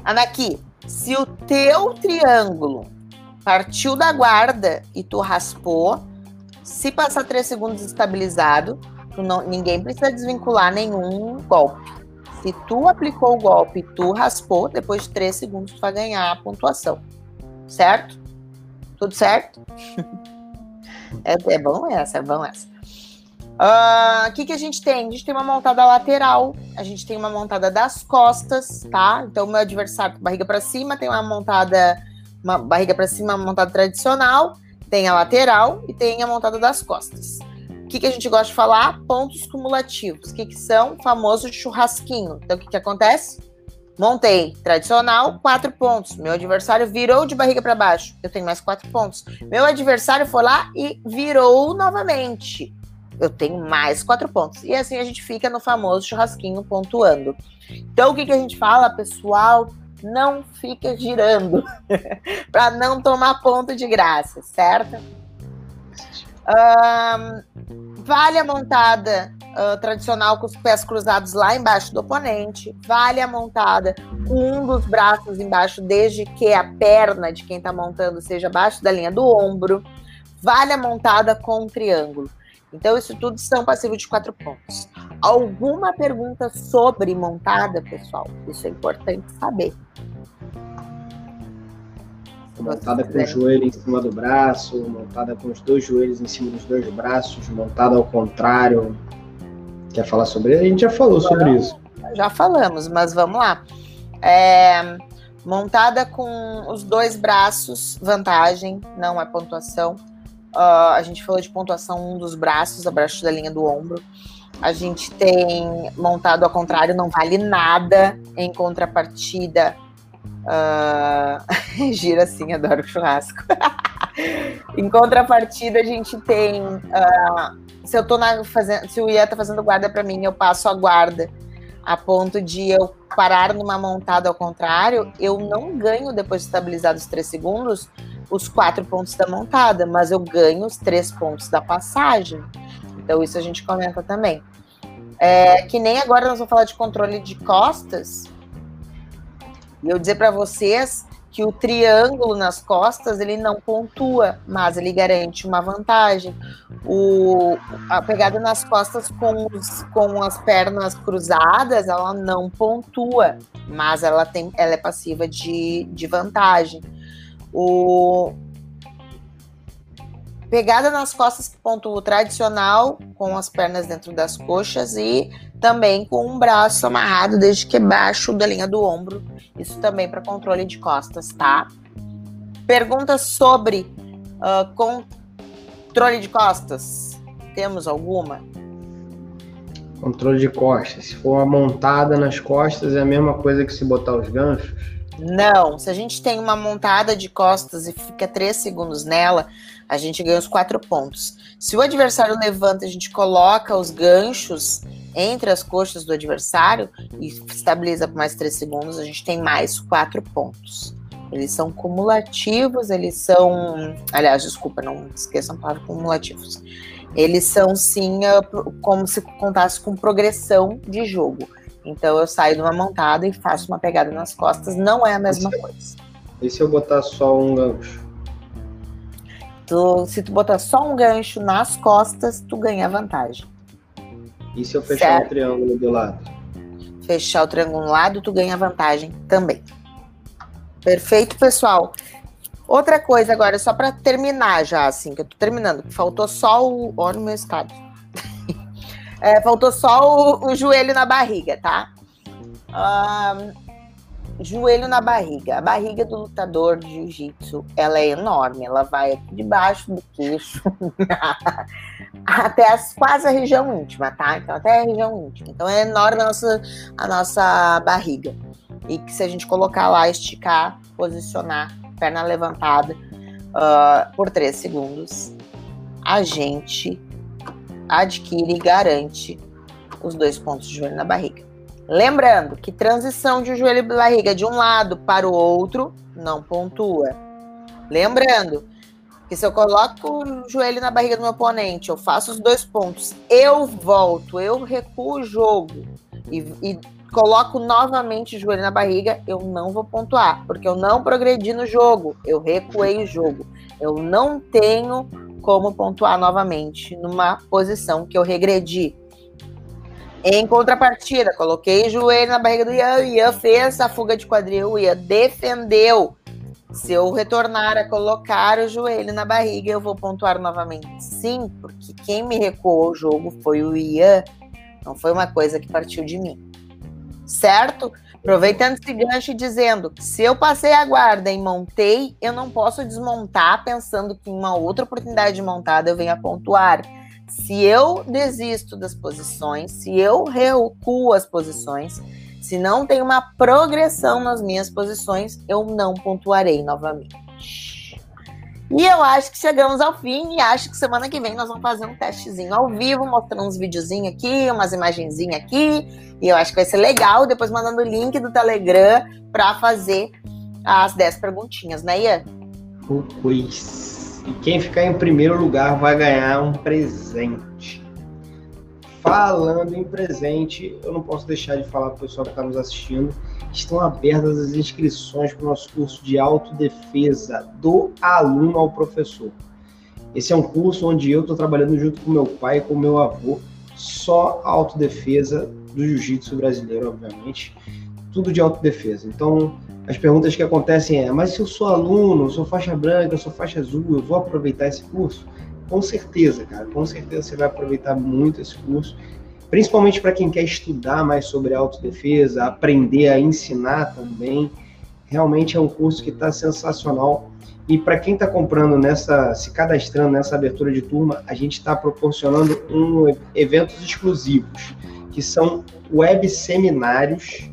Anaki, se o teu triângulo partiu da guarda e tu raspou, se passar três segundos estabilizado, não, ninguém precisa desvincular nenhum golpe. Se tu aplicou o golpe e tu raspou, depois de três segundos tu vai ganhar a pontuação. Certo? Tudo certo? *laughs* é, é bom essa, é bom essa. O uh, ah, que, que a gente tem? A gente tem uma montada lateral, a gente tem uma montada das costas, tá? Então, meu adversário com barriga para cima tem uma montada, uma barriga para cima, uma montada tradicional, tem a lateral e tem a montada das costas. O que, que a gente gosta de falar? Pontos cumulativos. O que, que são? O famoso churrasquinho. Então, o que, que acontece? Montei tradicional, quatro pontos. Meu adversário virou de barriga para baixo. Eu tenho mais quatro pontos. Meu adversário foi lá e virou novamente eu tenho mais quatro pontos. E assim a gente fica no famoso churrasquinho pontuando. Então, o que, que a gente fala, pessoal? Não fica girando *laughs* para não tomar ponto de graça, certo? Um, vale a montada uh, tradicional com os pés cruzados lá embaixo do oponente. Vale a montada com um dos braços embaixo, desde que a perna de quem está montando seja abaixo da linha do ombro. Vale a montada com um triângulo. Então, isso tudo são passivos de quatro pontos. Alguma pergunta sobre montada, pessoal? Isso é importante saber. Montada com o joelho em cima do braço, montada com os dois joelhos em cima dos dois braços, montada ao contrário. Quer falar sobre ele? A gente já falou sobre isso. Já falamos, mas vamos lá. É, montada com os dois braços, vantagem, não é pontuação. Uh, a gente falou de pontuação dos braços, abaixo da linha do ombro. A gente tem montado ao contrário, não vale nada. Em contrapartida, uh... *laughs* gira assim, adoro churrasco. *laughs* em contrapartida, a gente tem. Uh... Se eu tô na, fazendo, se o Ian tá fazendo guarda para mim, eu passo a guarda a ponto de eu parar numa montada ao contrário, eu não ganho depois de estabilizar os três segundos os quatro pontos da montada, mas eu ganho os três pontos da passagem. Então, isso a gente comenta também. É, que nem agora nós vamos falar de controle de costas. E eu dizer para vocês que o triângulo nas costas ele não pontua, mas ele garante uma vantagem. O, a pegada nas costas com, os, com as pernas cruzadas, ela não pontua, mas ela, tem, ela é passiva de, de vantagem. O, pegada nas costas pontua tradicional, com as pernas dentro das coxas e também com um braço amarrado desde que baixo da linha do ombro. Isso também para controle de costas, tá? Pergunta sobre uh, controle de costas. Temos alguma? Controle de costas. Se for montada nas costas, é a mesma coisa que se botar os ganchos? Não. Se a gente tem uma montada de costas e fica três segundos nela, a gente ganha os quatro pontos. Se o adversário levanta, a gente coloca os ganchos entre as coxas do adversário e estabiliza por mais três segundos, a gente tem mais quatro pontos. Eles são cumulativos, eles são. Aliás, desculpa, não esqueçam a palavra cumulativos. Eles são sim ah, como se contasse com progressão de jogo. Então eu saio de uma montada e faço uma pegada nas costas, não é a mesma coisa. E se eu botar só um gancho? Tu, se tu botar só um gancho nas costas, tu ganha vantagem. E se eu fechar certo? o triângulo do lado? Fechar o triângulo do lado, tu ganha vantagem também. Perfeito, pessoal. Outra coisa agora, só para terminar já, assim, que eu tô terminando. Faltou só o. Olha o meu estado. É, faltou só o, o, joelho na barriga, tá? Um, joelho na barriga. A barriga do lutador de jiu-jitsu, ela é enorme. Ela vai aqui debaixo do queixo *laughs* até as, quase a região íntima, tá? Então, até a região íntima. Então, é enorme a nossa, a nossa barriga. E que se a gente colocar lá, esticar, posicionar, perna levantada uh, por três segundos, a gente adquire e garante os dois pontos de joelho na barriga. Lembrando que transição de joelho e barriga de um lado para o outro não pontua. Lembrando que se eu coloco o joelho na barriga do meu oponente, eu faço os dois pontos, eu volto, eu recuo o jogo e, e coloco novamente o joelho na barriga, eu não vou pontuar, porque eu não progredi no jogo, eu recuei o jogo. Eu não tenho como pontuar novamente numa posição que eu regredi. Em contrapartida, coloquei o joelho na barriga do Ian, o Ian fez a fuga de quadril, o Ian defendeu. Se eu retornar a colocar o joelho na barriga, eu vou pontuar novamente. Sim, porque quem me recuou o jogo foi o Ian, não foi uma coisa que partiu de mim. Certo? Aproveitando esse gancho e dizendo se eu passei a guarda e montei, eu não posso desmontar pensando que em uma outra oportunidade de montada eu venha pontuar. Se eu desisto das posições, se eu recuo as posições, se não tem uma progressão nas minhas posições, eu não pontuarei novamente. E eu acho que chegamos ao fim e acho que semana que vem nós vamos fazer um testezinho ao vivo, mostrando uns videozinhos aqui, umas imagenzinhas aqui. E eu acho que vai ser legal, depois mandando o link do Telegram para fazer as 10 perguntinhas, né, Ian? Pois. E quem ficar em primeiro lugar vai ganhar um presente. Falando em presente, eu não posso deixar de falar para o pessoal que está nos assistindo. Estão abertas as inscrições para o nosso curso de autodefesa do aluno ao professor. Esse é um curso onde eu estou trabalhando junto com meu pai e com meu avô, só autodefesa do jiu-jitsu brasileiro, obviamente. Tudo de autodefesa. Então, as perguntas que acontecem é: mas se eu sou aluno, eu sou faixa branca, eu sou faixa azul, eu vou aproveitar esse curso? Com certeza, cara, com certeza você vai aproveitar muito esse curso. principalmente para quem quer estudar mais sobre autodefesa, aprender a ensinar também. Realmente é um curso que está sensacional. E para quem está comprando nessa, se cadastrando nessa abertura de turma, a gente está proporcionando um, eventos exclusivos, que são web seminários,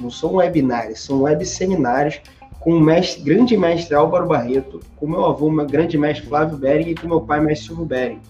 não são webinários, são web seminários com o mestre, grande mestre Álvaro Barreto, com meu avô, meu grande mestre Flávio Bering e com meu pai, mestre Silvio Bering.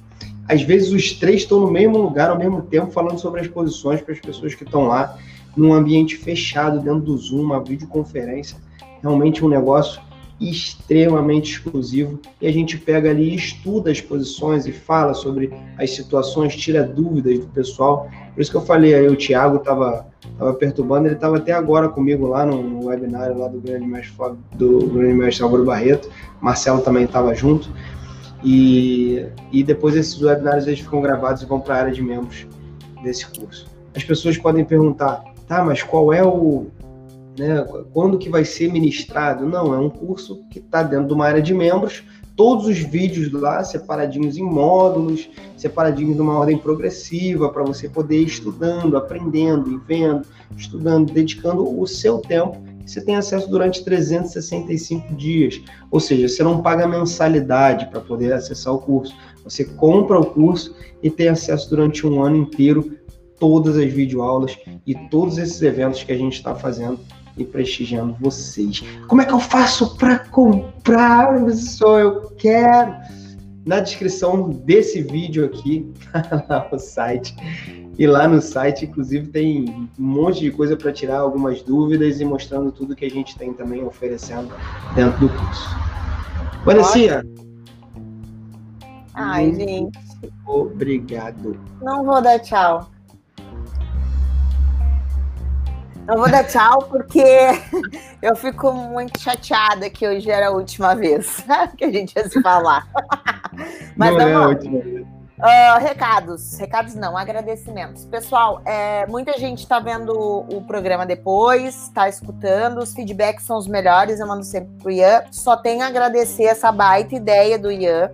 Às vezes os três estão no mesmo lugar ao mesmo tempo falando sobre as posições para as pessoas que estão lá num ambiente fechado dentro do Zoom, uma videoconferência. Realmente um negócio extremamente exclusivo e a gente pega ali e estuda as posições e fala sobre as situações, tira dúvidas do pessoal. Por isso que eu falei aí, o Thiago estava tava perturbando, ele estava até agora comigo lá no, no webinário lá do grande mestre, do grande mestre Álvaro Barreto, Marcelo também estava junto. E, e depois esses webinários eles ficam gravados e vão para a área de membros desse curso. As pessoas podem perguntar, tá, mas qual é o, né, quando que vai ser ministrado? Não, é um curso que está dentro de uma área de membros, todos os vídeos lá separadinhos em módulos, separadinhos numa ordem progressiva, para você poder ir estudando, aprendendo e vendo, estudando, dedicando o seu tempo você tem acesso durante 365 dias. Ou seja, você não paga mensalidade para poder acessar o curso. Você compra o curso e tem acesso durante um ano inteiro todas as videoaulas e todos esses eventos que a gente está fazendo e prestigiando vocês. Como é que eu faço para comprar? Só eu quero. Na descrição desse vídeo aqui, *laughs* lá o site e lá no site, inclusive, tem um monte de coisa para tirar algumas dúvidas e mostrando tudo que a gente tem também oferecendo dentro do curso. Vanessa. Ai, gente. Obrigado. Não vou dar tchau. Não vou dar tchau porque *laughs* eu fico muito chateada que hoje era a última vez *laughs* que a gente ia se falar. *laughs* Mas não, não é a última vez. Uh, recados, recados não, agradecimentos. Pessoal, é, muita gente está vendo o, programa depois, está escutando, os feedbacks são os melhores, eu mando sempre pro Ian. Só tenho a agradecer essa baita ideia do Ian.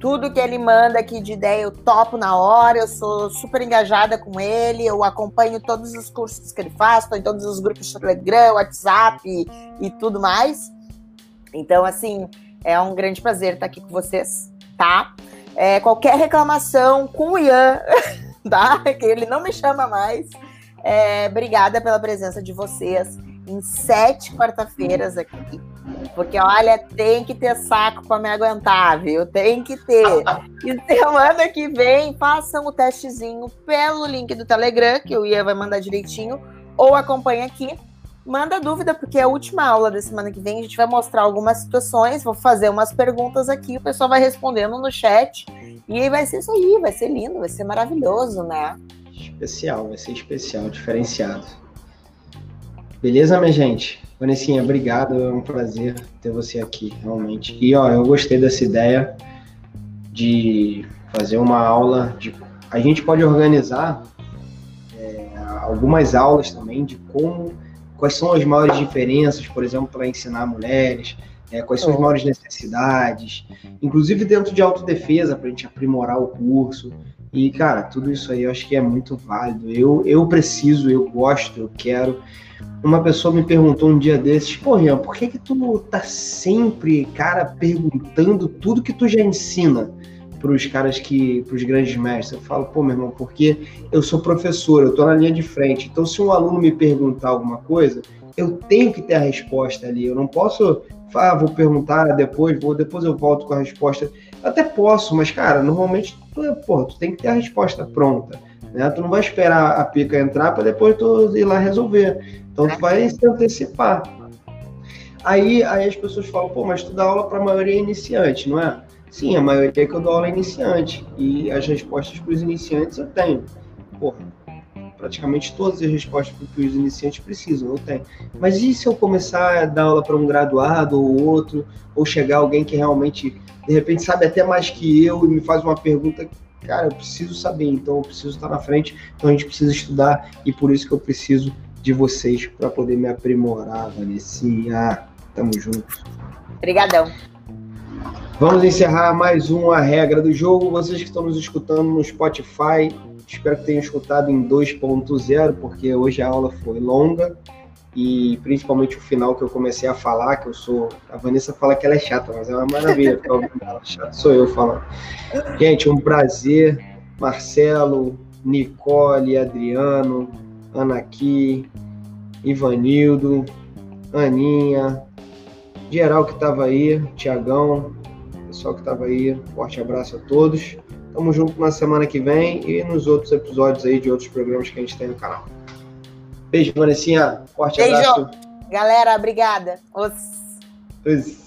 Tudo que ele manda aqui de ideia eu topo na hora, eu sou super engajada com ele, eu acompanho todos os cursos que ele faz, estou em todos os grupos de Telegram, WhatsApp e, e tudo mais. Então, assim, é um grande prazer estar aqui com vocês, tá? É, qualquer reclamação com o Ian, *laughs* tá? Que ele não me chama mais. É, obrigada pela presença de vocês em sete quarta-feiras aqui. Porque, olha, tem que ter saco para me aguentar, viu? Tem que ter. E semana que vem, façam o testezinho pelo link do Telegram, que o Ian vai mandar direitinho, ou acompanha aqui manda dúvida, porque é a última aula da semana que vem a gente vai mostrar algumas situações, vou fazer umas perguntas aqui, o pessoal vai respondendo no chat. E aí vai ser isso aí, vai ser lindo, vai ser maravilhoso, né? Especial, vai ser especial, diferenciado. Beleza, minha gente? Vanessinha, obrigado, é um prazer ter você aqui, realmente. E ó, eu gostei dessa ideia de fazer uma aula de. A gente pode organizar é, algumas aulas também de como quais são as maiores diferenças, por exemplo, para ensinar mulheres, é, quais são as maiores necessidades, inclusive dentro de autodefesa, para a gente aprimorar o curso. E, cara, tudo isso aí eu acho que é muito válido. Eu, eu preciso, eu gosto, eu quero. Uma pessoa me perguntou um dia desses, pô, Rian, por que que tu tá sempre, cara, perguntando tudo que tu já ensina? para os caras que, para os grandes mestres. Eu falo, pô, meu irmão, porque eu sou professor, eu estou na linha de frente. Então, se um aluno me perguntar alguma coisa, eu tenho que ter a resposta ali. Eu não posso, ah, vou perguntar depois, vou, depois eu volto com a resposta. Até posso, mas, cara, normalmente, tu, pô, tu tem que ter a resposta pronta. Né? Tu não vai esperar a pica entrar para depois tu ir lá resolver. Então, tu vai se antecipar. Aí, aí as pessoas falam, pô, mas tu dá aula para a maioria iniciante, não é? Sim, a maioria que eu dou aula é iniciante. E as respostas para os iniciantes eu tenho. Porra, praticamente todas as respostas que os iniciantes precisam, eu tenho. Mas e se eu começar a dar aula para um graduado ou outro, ou chegar alguém que realmente, de repente, sabe até mais que eu e me faz uma pergunta, cara, eu preciso saber, então eu preciso estar na frente, então a gente precisa estudar e por isso que eu preciso de vocês para poder me aprimorar, Vanessinha. Tamo junto. Obrigadão. Vamos encerrar mais uma regra do jogo. Vocês que estão nos escutando no Spotify, Espero que tenham escutado em 2.0, porque hoje a aula foi longa e principalmente o final que eu comecei a falar, que eu sou. A Vanessa fala que ela é chata, mas é uma maravilha. *laughs* chata sou eu falando. Gente, um prazer. Marcelo, Nicole, Adriano, Anaqui, Ivanildo, Aninha, geral que estava aí, Tiagão, pessoal que estava aí, forte abraço a todos. Tamo junto na semana que vem e nos outros episódios aí de outros programas que a gente tem no canal. Beijo, Vanessinha. Forte Beijo. abraço. Galera, obrigada. Os... Os...